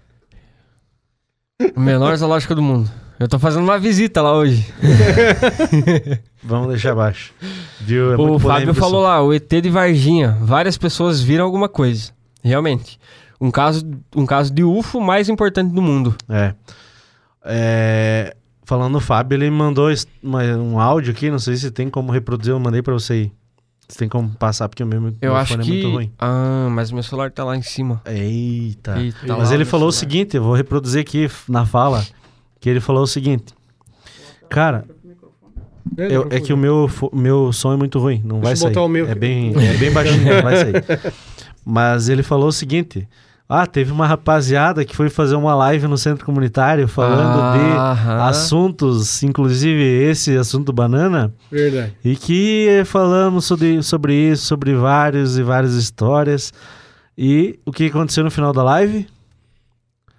O menor zoológico do mundo. Eu tô fazendo uma visita lá hoje. Vamos deixar abaixo. Viu? É o muito Fábio falou lá, o ET de Varginha. Várias pessoas viram alguma coisa. Realmente. Um caso, um caso de UFO mais importante do mundo. É. É, Falando no Fábio, ele mandou uma- um áudio aqui, não sei se tem como reproduzir, eu mandei pra você aí. Se tem como passar, porque o meu Eu acho microfone é que. muito ruim. Ah, mas meu celular tá lá em cima. Eita. Eita, Mas ele falou o celular. seguinte, eu vou reproduzir aqui na fala, que ele falou o seguinte. Cara, eu- é que o meu, meu som é muito ruim, não Deixa vai sair. botar o meu É bem, é bem baixinho, não vai sair. Mas ele falou o seguinte: Ah, teve uma rapaziada que foi fazer uma live no centro comunitário falando Aham. de assuntos, inclusive esse assunto banana, Verdade. e que falamos sobre, sobre isso, sobre vários e várias histórias. E o que aconteceu no final da live?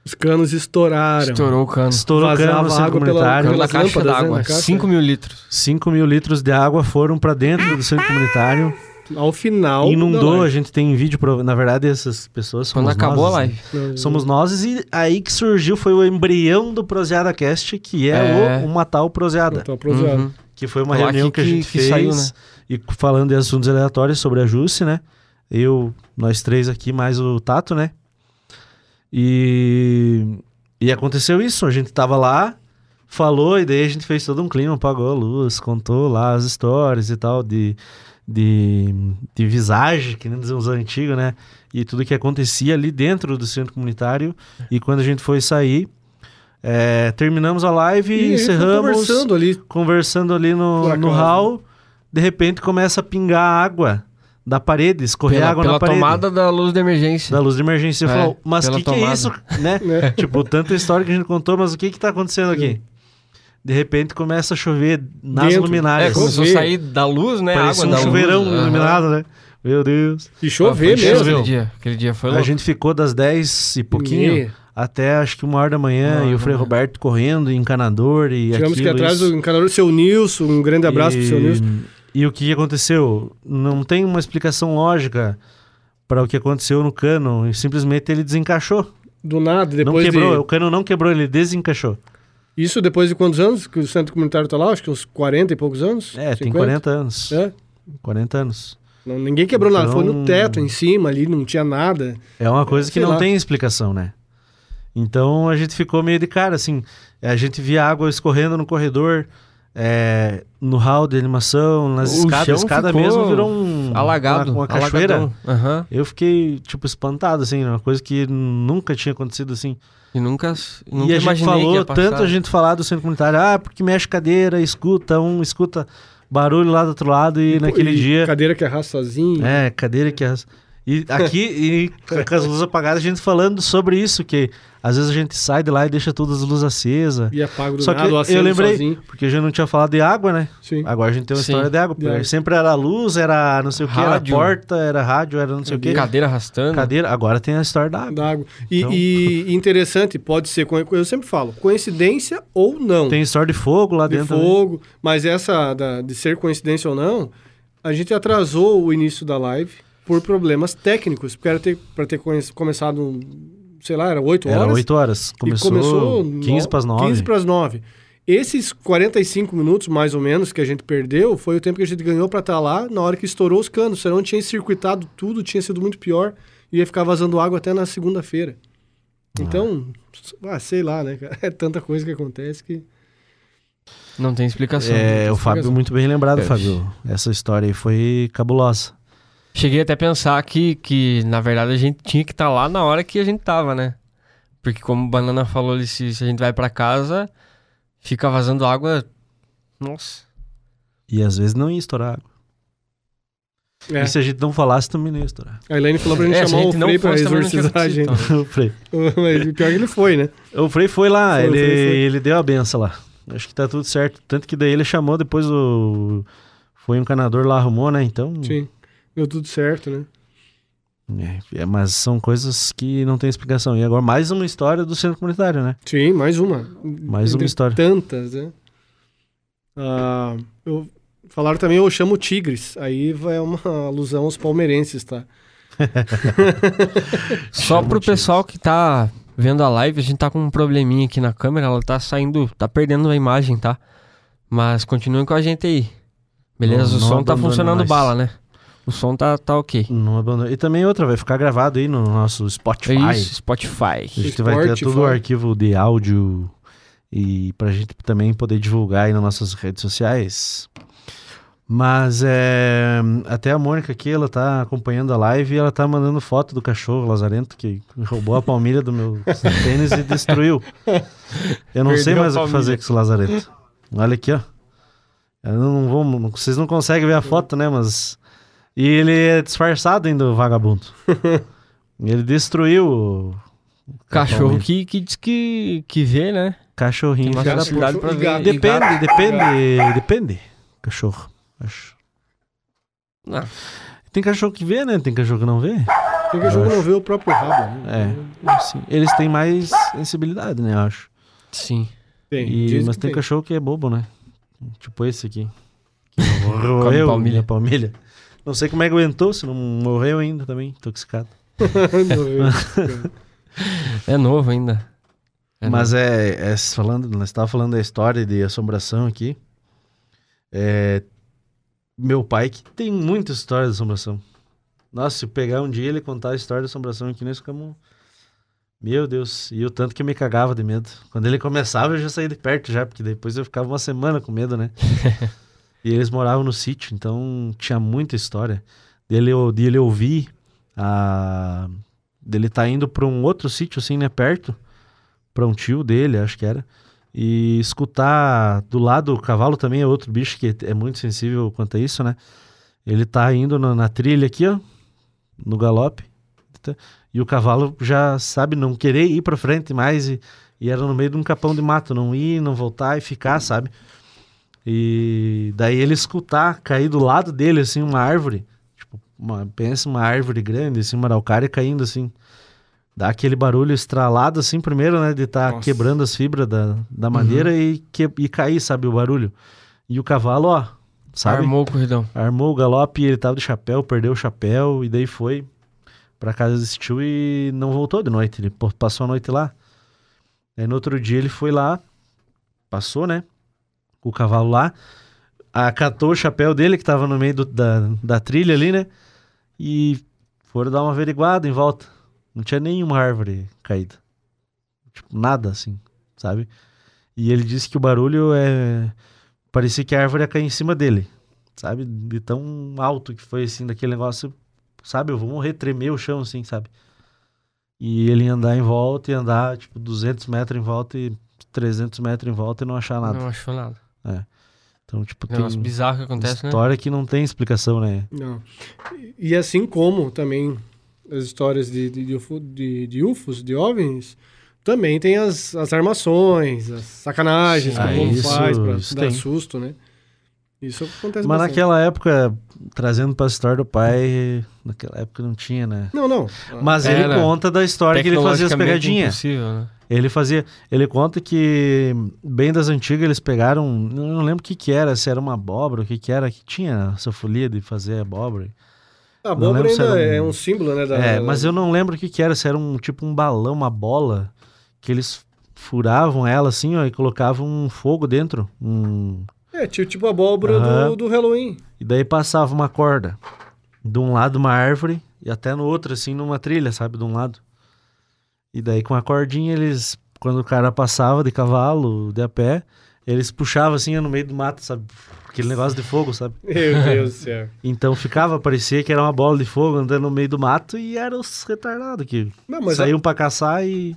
Os canos estouraram. Estourou o cano. Estourou o cano no centro água pela- comunitário. Pela Pelas caixa d'água. na caixa. 5 mil litros. 5 mil litros de água foram para dentro do centro comunitário. Ao final. Inundou, a live. gente tem vídeo. Pro... Na verdade, essas pessoas Quando somos acabou nós, a né? live. Somos nós e aí que surgiu foi o embrião do Proseada Cast, que é, É. o Uma Tal Proseada. Então, proseado. Uhum. Que foi uma Lá reunião que, que- a gente que- que fez saiu, né? e falando de assuntos aleatórios sobre a Jusce, né? Eu, nós três aqui, mais o Tato, né? E E aconteceu isso, a gente tava lá, falou, e daí a gente fez todo um clima, apagou a luz, contou lá as histórias e tal, de, de, de visagem, que nem os antigos, né? E tudo que acontecia ali dentro do centro comunitário. E quando a gente foi sair, é, terminamos a live, E encerramos conversando ali. conversando ali no, Por no hall, de repente começa a pingar água da parede, escorrer Pela, água pela na parede. tomada da luz de emergência. Da luz de emergência. Você É, falou, mas o pela que, que é isso? Né? Né? tipo, tanta história que a gente contou, mas o que que tá acontecendo aqui? De repente começa a chover nas Dentro. É, luminárias. começou a sair da luz, né? Parecia um da chuveirão luz. iluminado, né? Meu Deus. E Ah, chover foi mesmo. Aquele dia, aquele dia foi a louco. gente ficou das 10 e pouquinho Meia. até acho que uma hora da manhã Uma e o Frei. Roberto correndo, encanador e Tivemos que aquilo, atrás isso. do encanador, seu Nilson. Um grande abraço pro seu Nilson. E o que aconteceu? Não tem uma explicação lógica para o que aconteceu no cano. e Simplesmente ele desencaixou. Do nada, não depois quebrou. de... O cano não quebrou, ele desencaixou. Isso depois de quantos anos que o centro comunitário tá lá? Acho que uns 40 e poucos anos? É, tem 50? 40 anos. É. 40 anos. Não, ninguém quebrou nada. Foi no Então- teto, em cima ali, não tinha nada. É uma coisa que sei não lá. tem explicação, né? Então a gente ficou meio de cara, assim. A gente via água escorrendo no corredor, é, no hall de animação, nas O escadas. A escada ficou mesmo virou um. Alagado. Uma, uma cachoeira. Aham. Eu fiquei, tipo, espantado, assim, uma coisa que nunca tinha acontecido assim. E nunca, nunca e a gente imaginei que falou, tanto a gente falar do centro comunitário, ah, porque mexe cadeira, escuta, um escuta barulho lá do outro lado e, naquele E dia. Cadeira que arrasta sozinho. É, cadeira que. as- E aqui, e com as luzes apagadas, a gente falando sobre isso, que às vezes a gente sai de lá e deixa todas as luzes acesas. E apaga do Só que nada, ou eu lembrei, sozinho. porque a gente não tinha falado de água, né? Sim. Agora a gente tem uma Sim. história de água. De água. Sempre era luz, era não sei o que, era porta, era rádio, era não sei o que. Cadeira arrastando. Cadeira. Agora tem a história da água. Da água. E, Então- e interessante, pode ser, eu sempre falo, coincidência ou não. Tem história de fogo lá de dentro. né? fogo, mas essa da- de ser coincidência ou não, a gente atrasou o início da live por problemas técnicos, porque era ter, pra ter conhe- começado, sei lá, era 8 horas. Era 8 horas. Começou, e começou 15 para as 9. 15 para as 9. Esses 45 minutos, mais ou menos, que a gente perdeu, foi o tempo que a gente ganhou para estar lá na hora que estourou os canos. Senão tinha circuitado tudo, tinha sido muito pior. E ia ficar vazando água até na segunda-feira. Então, ah, sei lá, né, cara? É tanta coisa que acontece que. Não tem explicação. É, o Fábio, explicação. muito bem lembrado, É. Fábio. Essa história aí foi cabulosa. Cheguei até a pensar que, que, na verdade, a gente tinha que estar lá na hora que a gente tava, né? Porque como o Banana falou ali, se, se a gente vai pra casa, fica vazando água... Nossa. E às vezes não ia estourar água. É. E se a gente não falasse, também não ia estourar. A Elaine falou pra gente É, chamar o gente não Frei pra exorcizar a gente. o Frei. Mas o pior é que ele foi, né? O Frei foi lá, Foi, ele, foi, foi. ele deu a benção lá. Acho que tá tudo certo. Tanto que daí ele chamou, depois o. Foi um canador lá, arrumou, né? Então. Sim. Deu tudo certo, né? É, é, mas são coisas que não tem explicação. E agora mais uma história do centro comunitário, né? Sim, mais uma. Mais uma história. Tantas, né? Ah, eu, falaram também, eu chamo Tigres. Aí vai uma alusão aos palmeirenses, tá? Só pro pessoal que tá vendo a live, a gente tá com um probleminha aqui na câmera, ela tá saindo, tá perdendo a imagem, tá? Mas continuem com a gente aí. Beleza? Não- o som tá funcionando nós. bala, né? O som tá, tá ok. Não abandona. E também outra, vai ficar gravado aí no nosso Spotify. É isso, Spotify. A gente vai ter Spotify. todo o arquivo de áudio e pra gente também poder divulgar aí nas nossas redes sociais. Mas é, até a Mônica aqui, ela tá acompanhando a live e ela tá mandando foto do cachorro lazarento que roubou a palmilha do meu tênis e destruiu. Eu não sei Perdeu a mais o que fazer com esse lazarento. Olha aqui, ó. Eu não vou, não- vocês não conseguem ver a foto, né? Mas. E ele é disfarçado ainda, o vagabundo. ele destruiu o Cachorro que, que diz que, que vê, né? Cachorrinho. Tem facilidade pra ver. gato. Depende, gato- depende, depende. Cachorro, acho. Ah, Tem cachorro que vê, né? Tem cachorro que não vê. Porque o jogo não vê o próprio rabo, né? É, assim, eles têm mais sensibilidade, né? Eu acho. sim. Tem, E- mas que tem, cachorro que é bobo, né? Tipo esse aqui. Que morreu, palmilha. palmilha. palmilha. Não sei como é que aguentou, se não morreu ainda também, intoxicado. É novo ainda. É Mas é, é falando, nós estávamos falando da história de assombração aqui. É, meu pai que tem muita história de assombração. Nossa, se pegar um dia ele contar a história de assombração aqui, nós ficamos Meu Deus, e o tanto que eu me cagava de medo. Quando ele começava, eu já saía de perto já, porque depois eu ficava uma semana com medo, né? e eles moravam no sítio, então tinha muita história. Dele, eu- de ele ouvir a... dele tá indo pra um outro sítio, assim, né, perto, pra um tio dele, acho que era, e escutar do lado, o cavalo também é outro bicho que é muito sensível quanto a isso, né? Ele tá indo na, na trilha aqui, ó, no galope, tá- e o cavalo já sabe não querer ir pra frente mais e, e era no meio de um capão de mato, não ir, não voltar e ficar, sabe? E daí ele escutar cair do lado dele assim uma árvore, tipo, uma, pensa uma árvore grande, assim, uma araucária caindo assim. Dá aquele barulho estralado assim primeiro, né, de estar Nossa. quebrando as fibras da, da madeira e, que, e cair, sabe, o barulho. E o cavalo, ó, sabe? Armou o corridão. Armou o galope e ele tava de chapéu, perdeu o chapéu e daí foi pra casa desse tio e não voltou de noite. Ele passou a noite lá. Aí no outro dia ele foi lá, passou, né? O cavalo lá, acatou o chapéu dele que tava no meio do- da, da trilha ali, né? E foram dar uma averiguada em volta. Não tinha nenhuma árvore caída. Tipo, nada assim, sabe? E ele disse que o barulho é. Parecia que a árvore ia cair em cima dele sabe? De tão alto que foi, assim, daquele negócio, sabe? Eu vou morrer, tremer o chão, assim, sabe? E ele andar em volta e andar, tipo, 200 metros em volta e 300 metros em volta e não achar nada. Não achou nada. Então, tipo, tem Negócio bizarro que acontece, né? história que não tem explicação, né? Não. E assim como também as histórias de, de, de, UFO, de, de UFOs, de OVNIs, também tem as, as armações, as sacanagens Sim. que Ah, o povo isso- faz pra isso dar tem. susto, né? Isso acontece Mas bastante. naquela época, trazendo pra história do pai, naquela época não tinha, né? Não, não. Mas ele Era conta da história que ele fazia as pegadinhas. impossível, né? Ele fazia. Ele conta que, bem das antigas, eles pegaram. Eu não lembro o que, que era, se era uma abóbora, o que, que era, que tinha essa folia de fazer abóbora. A abóbora ainda um- é um símbolo, né? Da, é, mas eu não lembro o que, que era, se era um tipo um balão, uma bola, que eles furavam ela assim, ó, e colocavam um fogo dentro. Um, É, tipo, tipo a abóbora Aham. do, do Halloween. e daí passava uma corda. De um lado uma árvore e até no outro, assim, numa trilha, sabe? De um lado. E daí com a cordinha eles, quando o cara passava de cavalo, de a pé, eles puxavam assim no meio do mato, sabe? Aquele negócio de fogo, sabe? Meu Deus do céu. Então ficava, parecia que era uma bola de fogo andando no meio do mato e eram os retardados que Não, mas saíam pra caçar e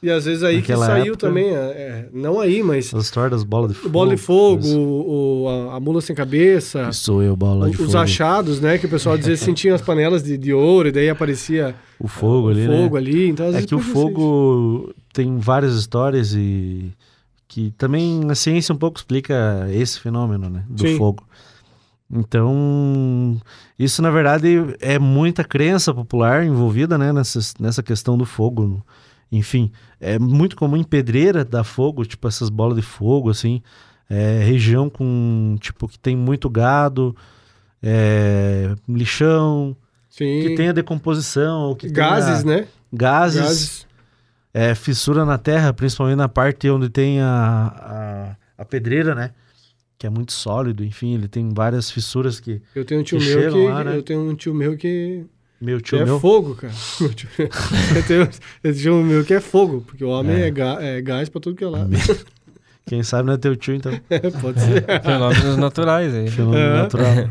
E às vezes aí que Naquela saiu época- também, é, é, não aí, mas as histórias das bolas de fogo. o bola de fogo, isso. o, o- a, a mula sem cabeça, Sou eu, bola de os fogo. achados, né? Que o pessoal dizia que sentiam as panelas de, de ouro e daí aparecia O fogo o ali, fogo né? ali. Então, É que o fogo tem várias histórias e que também a ciência um pouco explica esse fenômeno, né? Do Sim. fogo. Então, isso na verdade é muita crença popular envolvida, né? Nessa, nessa questão do fogo. Enfim, é muito comum em pedreira dar fogo, tipo essas bolas de fogo, assim. É, região com, tipo, que tem muito gado, é, lixão. Sim. que tenha decomposição, que gases, tenha né? gases, Gases. é, fissura na terra, principalmente na parte onde tem a, a, a pedreira, né? Que é muito sólido, enfim, ele tem várias fissuras que. Eu tenho um tio meu que lá, né? eu tenho um tio meu que, Meu tio é meu. fogo, cara. Meu tio- eu tenho um meu que é fogo, porque o homem É. é, ga- é gás pra tudo que é lado. Quem sabe não é teu tio, então. Pode ser. Fenômenos naturais aí. Fenômeno É. natural.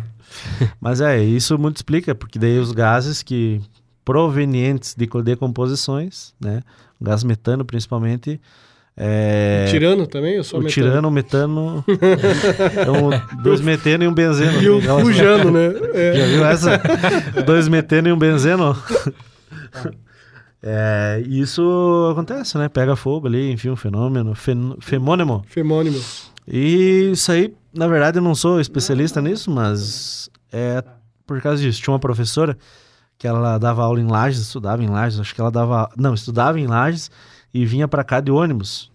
Mas é, isso muito explica, porque daí os gases que provenientes de co- decomposições, né? O gás metano, principalmente. É, Tirano também, eu sou o metano. tirano, o metano. então, dois metano e um benzeno. E o Fujano, né? É. Já viu essa? Dois meteno e um benzeno. É, isso acontece, né? Pega fogo ali, enfim, um fenômeno, fen femônimo. Femônimo. E isso aí, na verdade, eu não sou especialista nisso, mas é por causa disso. Tinha uma professora que ela dava aula em Lages, estudava em Lages, acho que ela dava. Não, estudava em Lages e vinha pra cá de ônibus.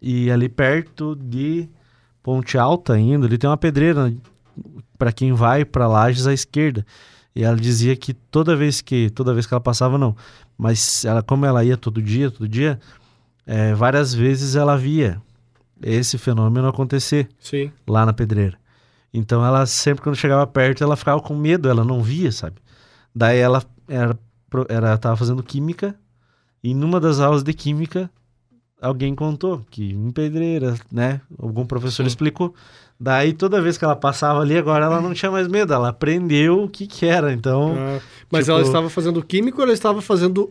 E ali perto de Ponte Alta ainda, ali tem uma pedreira para quem vai pra Lages à esquerda. E ela dizia que toda vez que toda vez que ela passava não, mas ela como ela ia todo dia, todo dia, é, várias vezes ela via esse fenômeno acontecer Sim. lá na pedreira. Então ela sempre quando chegava perto ela ficava com medo, ela não via, sabe? Daí ela era, era tava fazendo química E numa das aulas de química, alguém contou que em pedreira, né? Algum professor Sim. explicou. Daí toda vez que ela passava ali, agora ela não tinha mais medo, ela aprendeu o que que era. Então, Ah, mas Tipo- ela estava fazendo química ou ela estava fazendo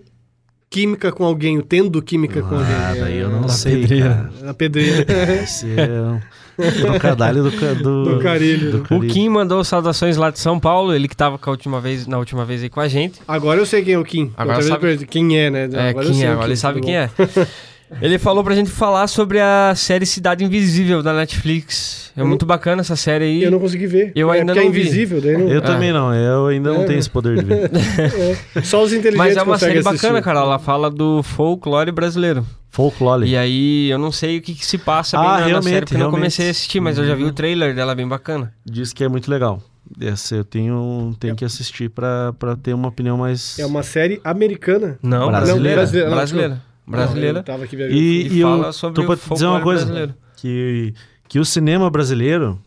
química com alguém, tendo química com alguém? ah, daí eu não Na sei, pedreira. cara. Na pedreira. É um trocadilho do, do, Do carilho. do O O carilho. Kim mandou saudações lá de São Paulo, ele que tava com a última vez, na última vez aí com a gente. Agora eu sei quem é o Kim. Agora Outra sabe- quem é, né? É, Agora eu quem sei é, o agora ele sabe tudo quem é. Ele falou pra gente falar sobre a série Cidade Invisível da Netflix. É Eu muito bacana essa série aí. Eu não consegui ver. Eu é, ainda porque não é vi. invisível, daí não... Eu Ah. também não, eu ainda não É, tenho esse poder de ver. Só os inteligentes Mas é uma série assistir. bacana, cara. Ela fala do folclore brasileiro. Folklore. E aí eu não sei o que, que se passa bem Ah, na, na realmente, série, porque eu não realmente. comecei a assistir, mas eu já vi o trailer dela bem bacana. Diz que é muito legal. Essa eu tenho, tenho que assistir pra, pra ter uma opinião mais. É uma série americana. Não, Brasileira? brasileira. Não, Brasileira. Brasileira. Não, eu aqui viajando. E, E e fala eu sobre tô pra dizer uma coisa: brasileiro. que, que o cinema brasileiro.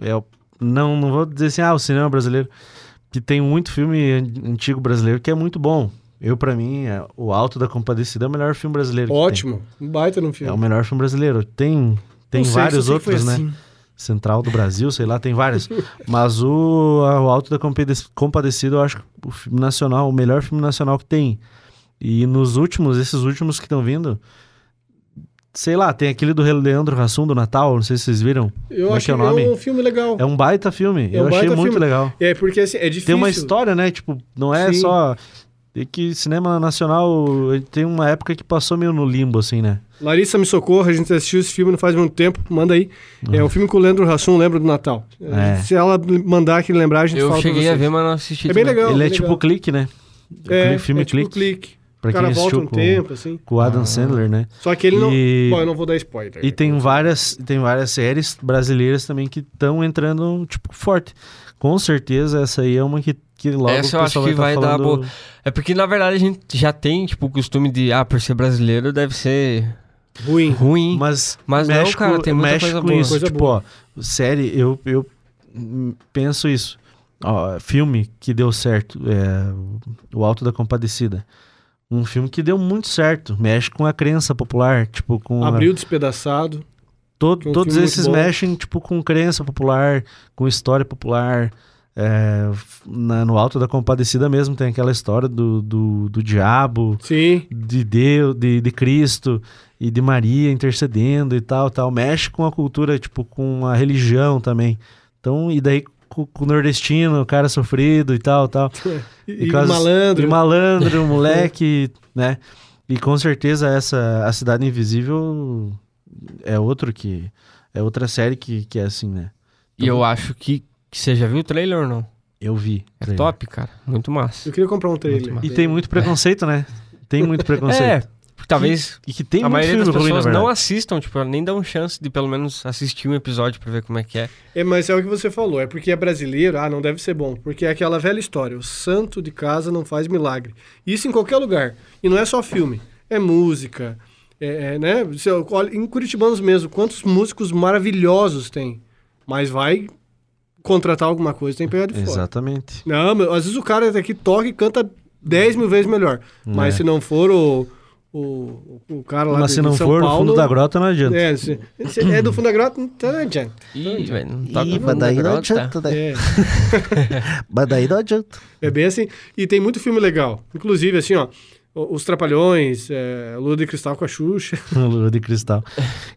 É, o- não, não vou dizer assim, ah, o cinema brasileiro. Que tem muito filme an- antigo brasileiro que é muito bom. Eu, pra mim, é, o Alto da Compadecida é o melhor filme brasileiro. que Ótimo. Um baita no filme. É o melhor filme brasileiro. Tem, tem Não vários sei que outros, né? assim. Central do Brasil, sei lá, tem vários. Mas o, a- o Alto da Compade- Compadecida, eu acho o filme nacional, o melhor filme nacional que tem. E nos últimos, esses últimos que estão vindo, sei lá, tem aquele do Leandro Hassum do Natal, não sei se vocês viram. Eu Como é acho que é o que é nome? um filme legal. É um baita filme, É eu um achei baita muito filme. legal. É porque assim, é difícil. Tem uma história, né? Tipo, não é Sim. só. É que cinema nacional tem uma época que passou meio no limbo, assim, né? Larissa me socorra, a gente assistiu esse filme não faz muito tempo, manda aí. É um filme com o Leandro Hassum, lembra do Natal. É. Se ela mandar aqui lembrar, a gente Eu fala cheguei a vocês. ver, mas não assisti. É bem legal. Ele é legal. tipo clique, né? É, filme é tipo clique. clique. Pra o quem cara volta assistiu um com, tempo, assim. com o Adam Sandler, né? Só que ele não... E- Bom, eu não vou dar spoiler. E tem várias, tem várias séries brasileiras também que estão entrando, tipo, forte. Com certeza essa aí é uma que, que logo Essa eu o acho pessoal que tá vai dar falando- boa. É porque, na verdade, a gente já tem, tipo, o costume de, ah, por ser brasileiro, deve ser Ruim. ruim. Mas, Mas não, mexe cara, tem muita mexe coisa com boa. isso. Coisa tipo, boa. ó, série, eu, eu penso isso. Ó, filme que deu certo, é, O Alto da Compadecida. Um filme que deu muito certo, mexe com a crença popular, tipo, com a- Abriu despedaçado. Que é um todos esses mexem tipo com crença popular, com história popular. É, na- no Alto da Compadecida mesmo tem aquela história do, do, do diabo, Sim. de Deus, de, de Cristo e de Maria intercedendo e tal, tal. Mexe com a cultura, tipo, com a religião também. Então, e daí com, com o nordestino, o cara sofrido e tal, tal. E, e malandro. E malandro, moleque, né? E com certeza essa A Cidade Invisível é outro que é outra série que, que é assim, né? E eu acho que, que você já viu o trailer ou não? Eu vi. É trailer. top, cara. Muito massa. Eu queria comprar um trailer. E tem muito preconceito, né? Tem muito É, preconceito. Talvez E que tem a maioria das ruim, pessoas não assistam, tipo, nem dão chance de pelo menos assistir um episódio pra ver como é que é. É, mas é o que você falou. É porque é brasileiro, ah, não deve ser bom. Porque é aquela velha história. O santo de casa não faz milagre. Isso em qualquer lugar. E não é só filme. É música. É, é, né? Você olha, em Curitibanos mesmo, quantos músicos maravilhosos tem. Mas vai contratar alguma coisa, tem que pegar de fora. Exatamente. Não, às vezes o cara daqui toca e canta 10 mil vezes melhor. Mas É. se não for o, o, o cara lá Mas de, se não São for no Paulo... fundo da grota, não adianta. É, se, se é do fundo da grota, então não adianta. Ih, velho, não toca Ih, mas daí não adianta, né? É. Mas daí não adianta. É bem assim. E tem muito filme legal. Inclusive, assim, ó. Os Trapalhões, é, Lua de Cristal com a Xuxa. Lua de cristal.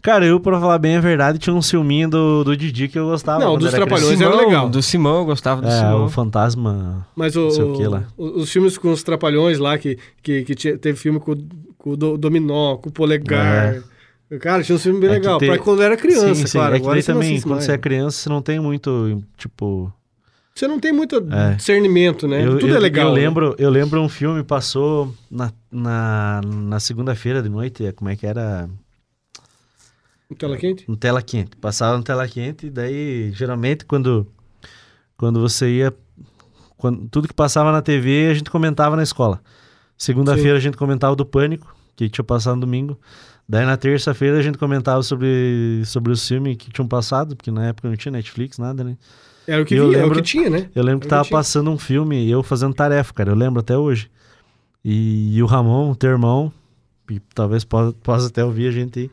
Cara, eu, pra falar bem a verdade, tinha um filminho do, do Didi que eu gostava. Não, dos era Trapalhões criança. era Simão, legal. Do Simão, eu gostava do É, Simão. o fantasma. Mas o, Não sei o que lá. o- os filmes com os Trapalhões lá, que, que, que tinha- teve filme com, com o Do- Dominó, com o Polegar. Cara, tinha um filme bem É legal. tem- Pra quando eu era criança, sim, sim. claro. É que Agora também, quando mais, você é criança, você não tem muito, tipo... Você não tem muito É. discernimento, né? Eu, Tudo eu- é legal. Eu né? lembro, eu lembro um filme passou na, na, na segunda-feira de noite, é, como é que era? Em Tela quente? No tela quente. Passava no tela quente, e daí geralmente quando quando você ia quando, tudo que passava na TV a gente comentava na escola. Segunda-feira a gente comentava do Pânico, que tinha passado no domingo. Daí na terça-feira a gente comentava sobre sobre os filmes que tinham passado, porque na época não tinha Netflix, nada, né? Era o que via, é o lembro- que tinha, né? Eu lembro que tava tinha. passando um filme e eu fazendo tarefa, cara. Eu lembro até hoje. E, e o Ramon, o teu irmão, e talvez possa, possa até ouvir a gente aí.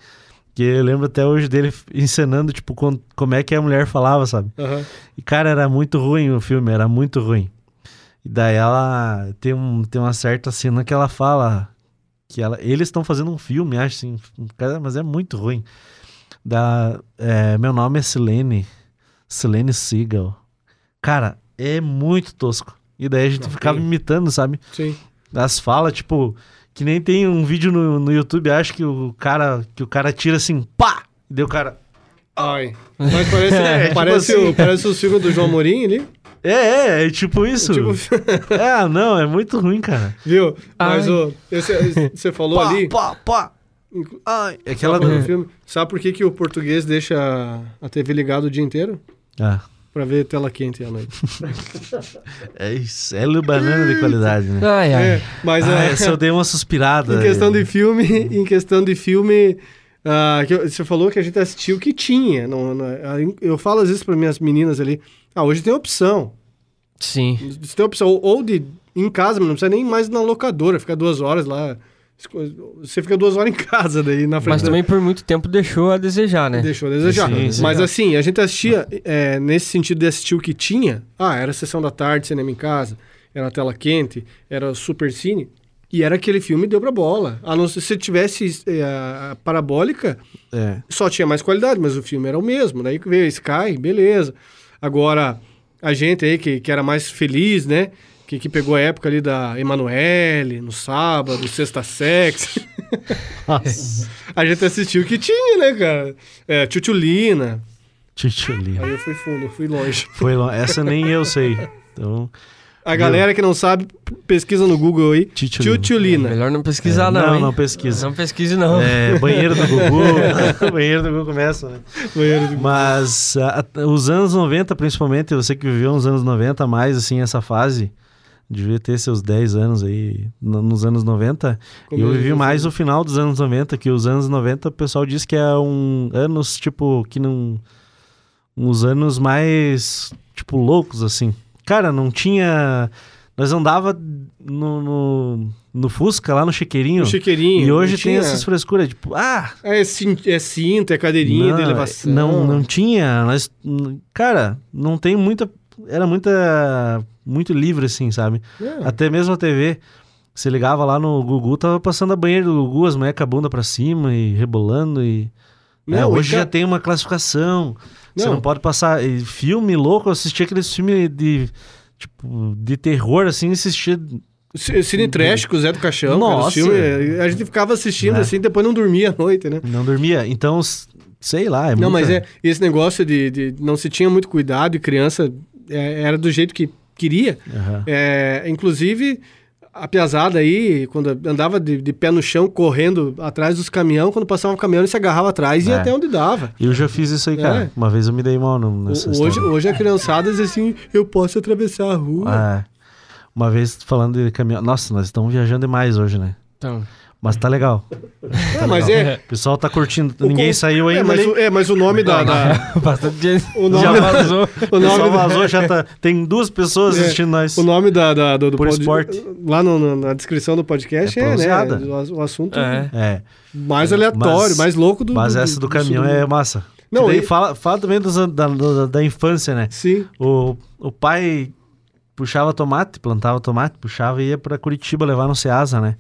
Que eu lembro até hoje dele encenando, tipo, com- como é que a mulher falava, sabe? Aham. E, cara, era muito ruim o filme, era muito ruim. E daí ela tem, um, tem uma certa cena que ela fala que ela, eles estão fazendo um filme, acho assim, mas é muito ruim. Da, é, meu nome é Silene, Silene Seagal. Cara, é muito tosco. E daí a gente ficava imitando, sabe? Sim. As falas, tipo, que nem tem um vídeo no, no YouTube, acho que o cara que o cara tira assim, pá! E daí o cara. Ai. Mas parece, tipo parece, assim. o, parece o filme do João Morim ali. É, é, é tipo isso. Tipo, É, não, é muito ruim, cara. viu? Mas Ai. o, esse- você falou Pá, ali. pá, pá. Ai, é aquela do... filme. Sabe por que, que o português deixa a TV ligada o dia inteiro? Ah, Pra ver tela quente à noite. é isso, é banana de qualidade, né? Ai, ai. É, mas ah, é, essa eu dei uma suspirada. em questão de filme, em questão de filme, ah, que eu- você falou que a gente assistiu o que tinha. Não, não- ah, eu falo às vezes para minhas meninas ali, ah, hoje tem opção. Sim. Você tem opção ou- ou de ir em casa, mas não precisa nem mais na locadora, ficar duas horas lá. Você fica duas horas em casa daí na frente Mas da- também por muito tempo deixou a desejar, né? Deixou a desejar. Sim, sim. Mas assim, a gente assistia, é, nesse sentido de assistir o que tinha, ah, era sessão da tarde, cinema em casa, era tela quente, era super cine, e era aquele filme deu pra bola. A não ser se tivesse é, a parabólica, É. só tinha mais qualidade, mas o filme era o mesmo. Daí que veio Sky, beleza. Agora, a gente aí que, que era mais feliz, né? Que, que pegou a época ali da Emanuele, no sábado, Sexta Sex. A gente assistiu o que tinha, né, cara? É, Tchutchulina. Tchutchuli. Aí eu fui fundo, fui longe. Foi longe. Essa nem eu sei. Então, A galera que não sabe, pesquisa no Google aí. Tchutchulina. Tchutchulina. Melhor não pesquisar, É, não. não, hein? não pesquisa. Não pesquise, não. É, banheiro do Gugu. banheiro do Gugu começa, né? Banheiro de- Mas a- a- os anos 90, principalmente, você que viveu nos anos 90 mais, assim, essa fase, devia ter seus 10 anos aí, no- nos anos 90. Como eu vivi mais o final dos anos 90, que os anos 90 o pessoal diz que é um anos, tipo, que não... Uns anos mais, tipo, loucos, assim. Cara, não tinha... Nós andava no, no, no Fusca, lá no Chiqueirinho. O chiqueirinho. E hoje não tem tinha- essas frescuras, tipo, ah, É, é cinto, é cadeirinha de elevação. não, não tinha. Nós, cara, não tem muita. Era muita. Muito livre, assim, sabe? É. Até mesmo a TV. Você ligava lá no Gugu, tava passando a banheira do Gugu, as mulheres com a bunda pra cima e rebolando. E... É, Não, hoje e ca- já tem uma classificação. Você Não. pode passar. filme louco, eu assistia aqueles filmes de. Tipo, de terror, assim, assistia. C- Cine Trash com o Zé do Caixão. Nossa. os filmes, a gente ficava assistindo É. assim, depois não dormia à noite, né? Não dormia. Então, sei lá. É Não, muita- mas é esse negócio de, de não se tinha muito cuidado e criança é, era do jeito que queria. Aham. É, inclusive, a piazada aí, quando andava de, de pé no chão, correndo atrás dos caminhões, quando passava um caminhão, ele se agarrava atrás e ia É. até onde dava. Eu já fiz isso aí, cara. É. Uma vez eu me dei mal nessa hoje, história. hoje a criançada diz assim, eu posso atravessar a rua. É. Uma vez falando de caminhão. Nossa, nós estamos viajando demais hoje, né? Então, Mas tá legal. É, mas é... O pessoal tá curtindo. o Ninguém con- saiu é ainda. mas, nem- o, é, mas o nome da... da- bastante gente O nome- já vazou. o O nome pessoal da- vazou, já tá. Tem duas pessoas É. assistindo nós. O nome da, da- do, do Por pod- esporte. Lá no- no- na descrição do podcast É é, né? O, o assunto É. É. mais aleatório, Mas- mais louco do Mas essa do caminhão é massa. Não, Não, daí e- fala, fala também dos da, da, da infância, né? Sim. O, o pai puxava tomate, plantava tomate, puxava e ia pra Curitiba levar no Ceasa, né?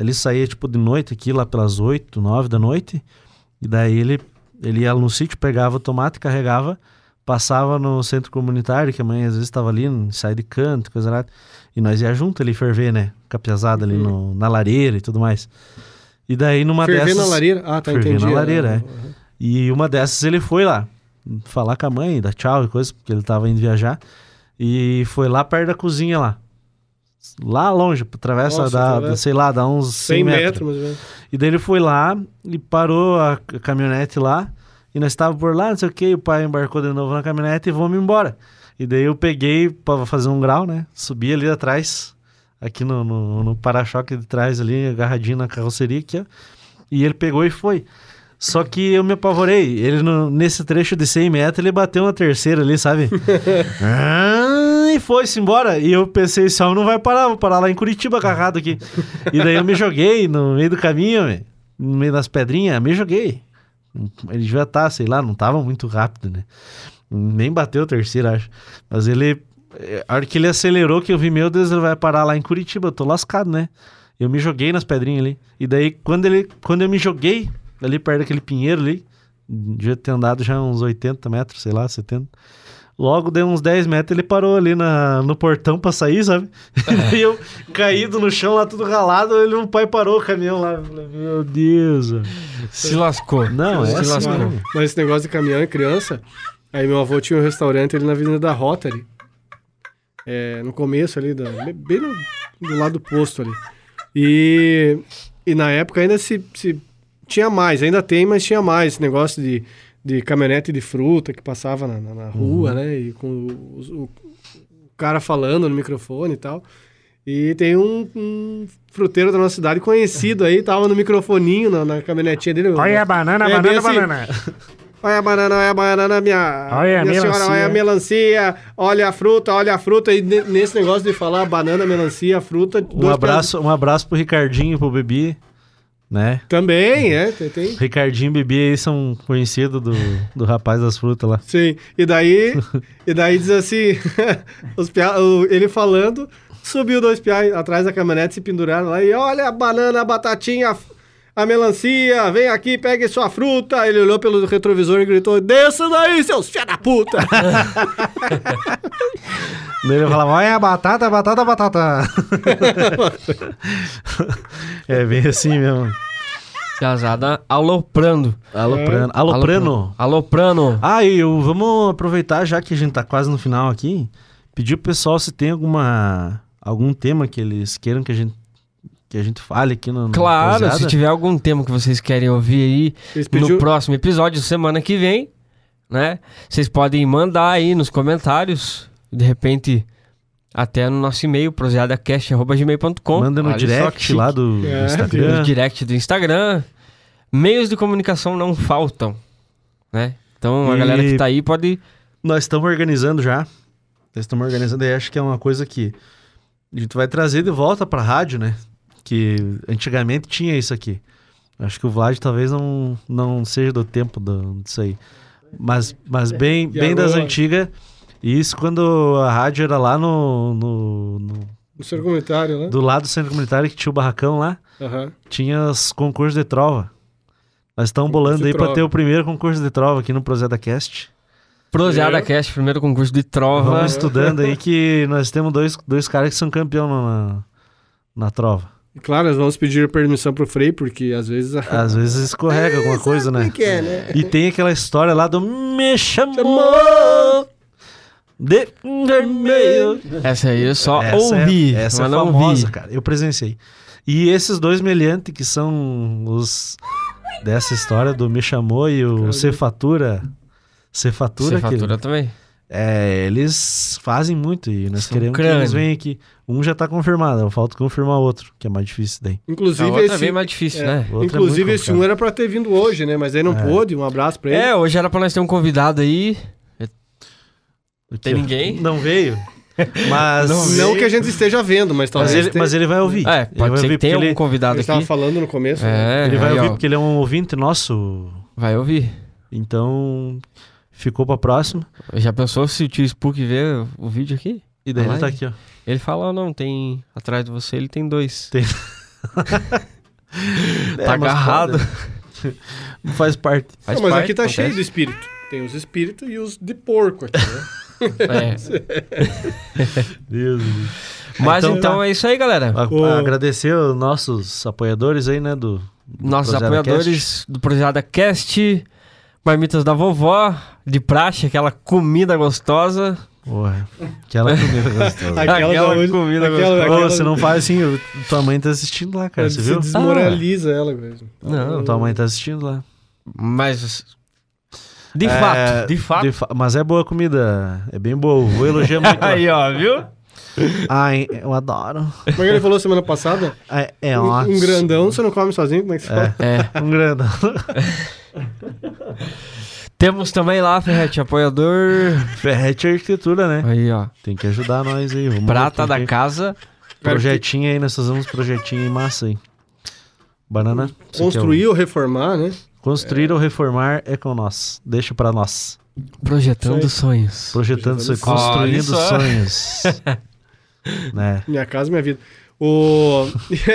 Ele saía tipo de noite aqui, lá pelas 8, 9 da noite. E daí ele, ele ia no sítio, pegava o tomate, carregava, passava no centro comunitário, que a mãe às vezes estava ali, sai de canto, coisa lá. E nós ia junto ali ferver, né? Capiazada ali no, na lareira e tudo mais. E daí numa Ferver dessas... na lareira? Ah, tá, Ferver entendi. na lareira, é. E uma dessas ele foi lá falar com a mãe, dar tchau e coisa, porque ele tava indo viajar. E foi lá perto da cozinha lá. Lá longe, atravessa, Nossa, dá, atravessa. sei lá, dá uns 100, 100 metros. metros, mais ou menos. E daí ele foi lá e parou a caminhonete lá. E nós estávamos por lá, não sei o que. O pai embarcou de novo na caminhonete e vamos embora. E daí eu peguei pra fazer um grau, né? Subi ali atrás, aqui no, no, no para-choque de trás ali, agarradinho na carroceria aqui, ó. E ele pegou e foi. Só que eu me apavorei. Ele, no- nesse trecho de 100 metros, ele bateu uma terceira ali, sabe? Ah, e foi-se embora. E eu pensei, esse homem não vai parar, vou parar lá em Curitiba agarrado aqui. E daí eu me joguei no meio do caminho, no meio das pedrinhas, me joguei. Ele devia estar, sei lá, não tava muito rápido, né? Nem bateu o terceiro, acho. Mas ele, a hora que ele acelerou, que eu vi, meu Deus, ele vai parar lá em Curitiba, eu tô lascado, né? Eu me joguei nas pedrinhas ali. E daí, quando, ele, quando eu me joguei, ali perto daquele pinheiro ali, devia ter andado já uns 80 metros, sei lá, 70. Logo deu uns 10 metros, ele parou ali na, no portão pra sair, sabe? e eu caído no chão lá, tudo ralado, ele, o pai parou o caminhão lá. Falei, meu Deus. Se lascou. Não, é Se assim, lascou. mano. Mas esse negócio de caminhão e criança, aí meu avô tinha um restaurante ali na Avenida da Rotary. É, no começo ali, da, bem no- do lado do posto ali. E, e na época ainda se, se tinha mais, ainda tem, mas tinha mais esse negócio de, de caminhonete de fruta que passava na, na- na rua, né? E com o, o- o cara falando no microfone e tal. E tem um, um fruteiro da nossa cidade conhecido aí, tava no microfoninho, na, na caminhonetinha dele. Olha a banana, É, banana, assim. banana. Olha a banana, olha a banana, minha, Olha a minha senhora, melancia. olha a melancia, olha a fruta, olha a fruta. E ne- nesse negócio de falar banana, melancia, fruta... Um abraço, um abraço pro Ricardinho pro Bebi, né? Também, é, tem, tem. Ricardinho e Bebi aí são conhecidos do, do rapaz das frutas lá. Sim, e daí, e daí diz assim, os pia, ele falando, subiu dois piais atrás da caminhonete, se penduraram lá e olha a banana, a batatinha, a melancia, vem aqui, pegue sua fruta. Ele olhou pelo retrovisor e gritou, desça daí, seus filha da puta. Ele falava, olha a batata, batata, batata. é bem assim mesmo. Casada aloprando. Aloprano. Aloprano. Aloprano. Ah, e eu, vamos aproveitar já que a gente tá quase no final aqui, pedir pro pessoal se tem alguma algum tema que eles queiram que a gente que a gente fale aqui no, no Claro, Cruzada. se tiver algum tema que vocês querem ouvir aí Eles no pediu- próximo episódio, semana que vem, né? Vocês podem mandar aí nos comentários, de repente até no nosso e-mail, proseadacast.gmail.com. Manda no Olha direct lá do, É, Instagram. no direct do Instagram. Meios de comunicação não faltam, né? Então a E- galera que tá aí pode Nós estamos organizando já. Nós estamos organizando e acho que é uma coisa que a gente vai trazer de volta pra rádio, né? Que antigamente tinha isso aqui. Acho que o Vlad talvez não, não seja do tempo do, disso aí. Mas, mas bem, bem das antigas. E isso quando a rádio era lá no, no, no- No seu comentário, né? do lado do centro comunitário que tinha o barracão lá, Aham. tinha os concursos de trova. Nós estamos bolando aí pra trova. ter o primeiro concurso de trova aqui no Prozeda Cast. Proseada É. Cast, primeiro concurso de trova. Vamos estudando aí que nós temos dois, dois caras que são campeão na, na trova. E Claro, nós vamos pedir permissão pro Frei, porque às vezes... Às vezes escorrega alguma coisa, né? que é, né? E tem aquela história lá do Me chamou de vermelho. Essa aí eu só Essa ouvi, é, essa é não famosa, vi. cara. Eu presenciei. E esses dois meliantes que são os dessa história do Me chamou e o Cefatura. Cefatura, que Cefatura também. É, eles fazem muito e nós São queremos que crânio. eles venham aqui. Um já tá confirmado, falta confirmar outro, que é mais difícil daí. A Inclusive, outra é esse... bem mais difícil, é, né? É Inclusive, muito esse um era pra ter vindo hoje, né? Mas aí não pôde. Um abraço pra ele. É, hoje era pra nós ter um convidado aí. Tem Aqui, ó. ninguém? Não veio. Mas. Não que a gente esteja vendo, mas mas, talvez ele, tenha. mas ele vai ouvir. É, Ele pode vai ser ouvir que tenha um ele, convidado Ele estava aqui. falando no começo. né? É, ele vai aí, ouvir ó, porque ele é um ouvinte nosso. vai ouvir. Então, ficou pra próxima. Já pensou se o tio Spook ver o vídeo aqui? E daí ele tá aqui, ó. Ele fala, "Ah, não, tem atrás de você, ele tem dois. Tem- Tá É, mas agarrado. pode. Faz parte. Faz Não, mas parte, aqui tá acontece. cheio de espírito. Tem os espíritos e os de porco aqui, né? É. Deus. Mas Então então, tá. é isso aí, galera. A- O- Agradecer os nossos apoiadores aí, né? Do, do Nossos apoiadores Cast. do Projeto Cast, Marmitas da Vovó, de praxe, aquela comida gostosa. Porra, aquela comida gostosa. Aquela, onde- comida aquela- gostosa. Ô, aquela- você não faz assim, eu- tua mãe tá assistindo lá, cara, você se viu? desmoraliza ela mesmo. Não, Tua mãe tá assistindo lá. Mas, de É, fato, de fato. fa- Mas é boa a comida, é bem boa. Vou elogiar muito. Aí, ó, viu? Ai, eu adoro. Como é que ele falou semana passada? É, é um, ótimo. um grandão você não come sozinho, como é que você fala? É. Um grandão. Temos também lá, Ferrete, apoiador. Ferrete Arquitetura, né? Aí, ó. Tem que ajudar nós aí. Vamos Prata da casa. Projetinho aí, nós fazemos projetinho em massa aí. Banana. quer Construir ou reformar, né? Construir ou reformar é com nós. Deixa pra nós. Projetando sonhos. Projetando, Projetando sonhos, construindo sonhos. né? Minha casa, minha vida. O...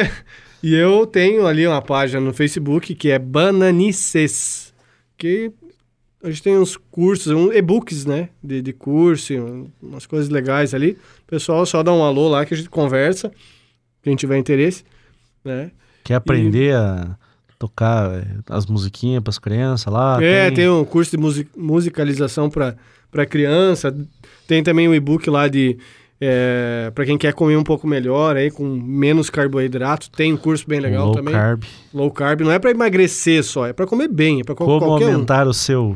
e eu tenho ali uma página no Facebook que é Bananices. Que a gente tem uns cursos, um e-books, né? De, de curso, um- umas coisas legais ali. O pessoal só dá um alô lá que a gente conversa. Quem tiver interesse, né? Quer aprender a tocar eh, as musiquinhas pras crianças lá? é, tem um curso de musi- musicalização para criança. Tem também um e-book lá de. É, para quem quer comer um pouco melhor, aí, com menos carboidrato. Tem um curso bem legal low também. carb. Low carb não é para emagrecer só, é para comer bem, é para Como qualquer um. aumentar o seu...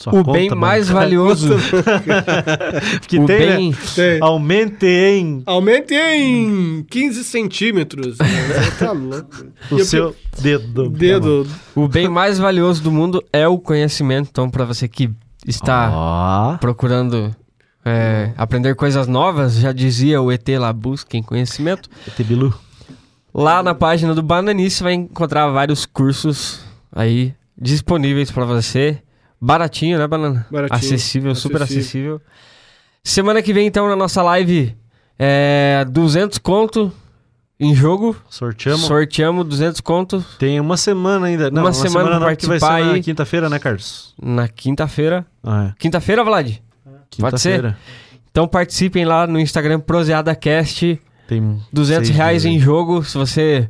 Sua O conta bem mais valioso. que o tem, né? bem, Tem. Aumente em Aumente em 15 centímetros. Você tá louco. o E eu seu dedo. Dedo. o bem mais valioso do mundo é o conhecimento. Então, pra você que está Ó. procurando é, aprender coisas novas, já dizia o ET lá, busquem conhecimento. ET Bilu. Lá na página do Bananice você vai encontrar vários cursos aí disponíveis pra você. Baratinho, né, Banana? Baratinho, Acessível, super acessível. acessível. Semana que vem, então, na nossa live, é 200 conto em jogo. Sorteamos. Sorteamos 200 conto Tem uma semana ainda. Não, Uma uma, semana semana, pra não, que vai ser participar na aí. quinta-feira, né, Carlos? na quinta-feira. Ah, Quinta-feira, Vlad? Pode ser? Quinta-feira. Então participem lá no Instagram ProseadaCast. Tem 200 seis reais dias em jogo. Se você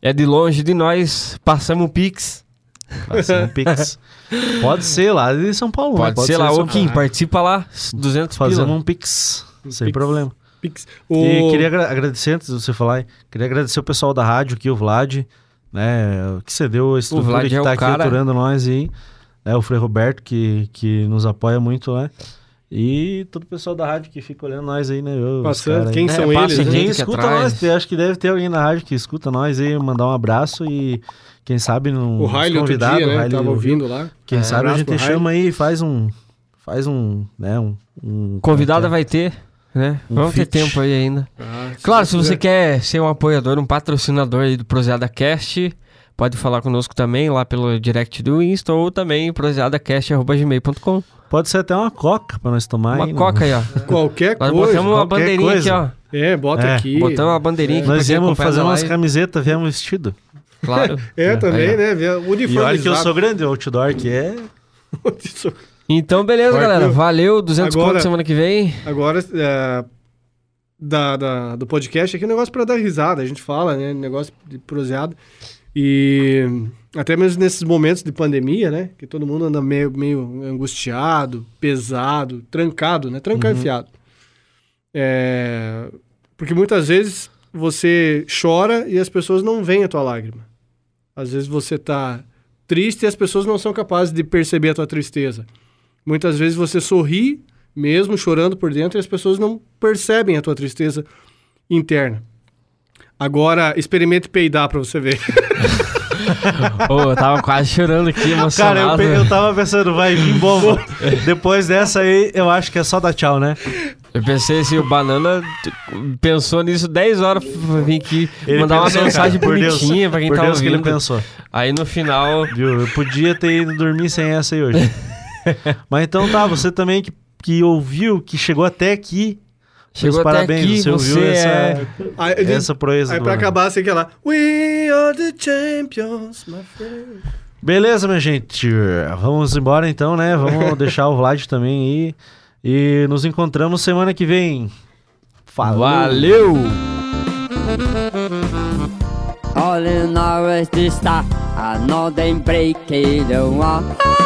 é de longe de nós, passamos o Pix. aí. Passa um Pix. Pode ser lá de São Paulo. né? Pode, ser lá. de Ô, Kim, participa lá. 200 Fazemos pila. um Pix. Sem Pix. problema. Pix. O... E queria agra- agradecer, antes de você falar, aí, queria agradecer o pessoal da rádio aqui, o Vlad, né, que cedeu a estrutura Vlad que é o tá aqui cara. aturando nós e né, o Frei Roberto, que, que nos apoia muito, né? E todo o pessoal da rádio que fica olhando nós aí, né? os Passando, quem É, são passa eles? né? Quem escuta atrás. nós, acho que deve ter alguém na rádio que escuta nós aí, mandar um abraço e quem sabe não O convidado, dia, o né? Riley Tava ouvindo lá. Quem É, sabe a gente chama aí e faz um faz um, né, um, um Convidada é vai ter, né? Um Vamos ter feat. tempo aí ainda. Ah, Claro, se você quiser. quer ser um apoiador, um patrocinador aí do Proseada Cast, pode falar conosco também lá pelo direct do Insta ou também proseadacast.gmail.com. Pode ser até uma coca pra nós tomar Uma aí, né? coca aí, ó. Qualquer Nós coisa. botamos uma bandeirinha coisa. aqui, ó. É, bota É, aqui. Botamos uma bandeirinha aqui Nós íamos fazer umas live. camisetas, viemos vestido. Claro. É, também, Aí, né? Vê- E olha que eu sou grande, o outdoor que é. Então, beleza, Forte, galera. Valeu. 200 Agora- conto semana que vem. Agora, é, da, da- do podcast aqui, é um negócio pra dar risada. A gente fala, né? Negócio de proseado. E até mesmo nesses momentos de pandemia, né? Que todo mundo anda meio, meio angustiado, pesado, trancado, né? Trancanfiado. É, porque muitas vezes você chora e as pessoas não veem a tua lágrima. Às vezes você tá triste e as pessoas não são capazes de perceber a tua tristeza. Muitas vezes você sorri, mesmo chorando por dentro, e as pessoas não percebem a tua tristeza interna. Agora, experimente peidar pra você ver. Ô, eu tava quase chorando aqui, Cara, eu, emocionado. eu tava pensando, vai vir bomba. Depois dessa aí, eu acho que é só dar tchau, né? Eu pensei assim, o Banana pensou nisso 10 horas pra vir aqui Ele mandar uma pensou, mensagem cara, por Deus, bonitinha pra quem por tá Deus que ele ouvindo. pensou. Aí no final, Viu? Eu podia ter ido dormir sem essa aí hoje. Mas então tá, você também que, que ouviu, que chegou até aqui. Chegou meus até parabéns, aqui, você ouviu você essa, é... Aí, essa proeza. aí do pra acabar, você quer lá. We are the champions, my friend. Beleza, minha gente. Vamos embora então, né? Vamos deixar o Vlad também aí. E nos encontramos semana que vem. Falou! Valeu! All in is. I know them break it one.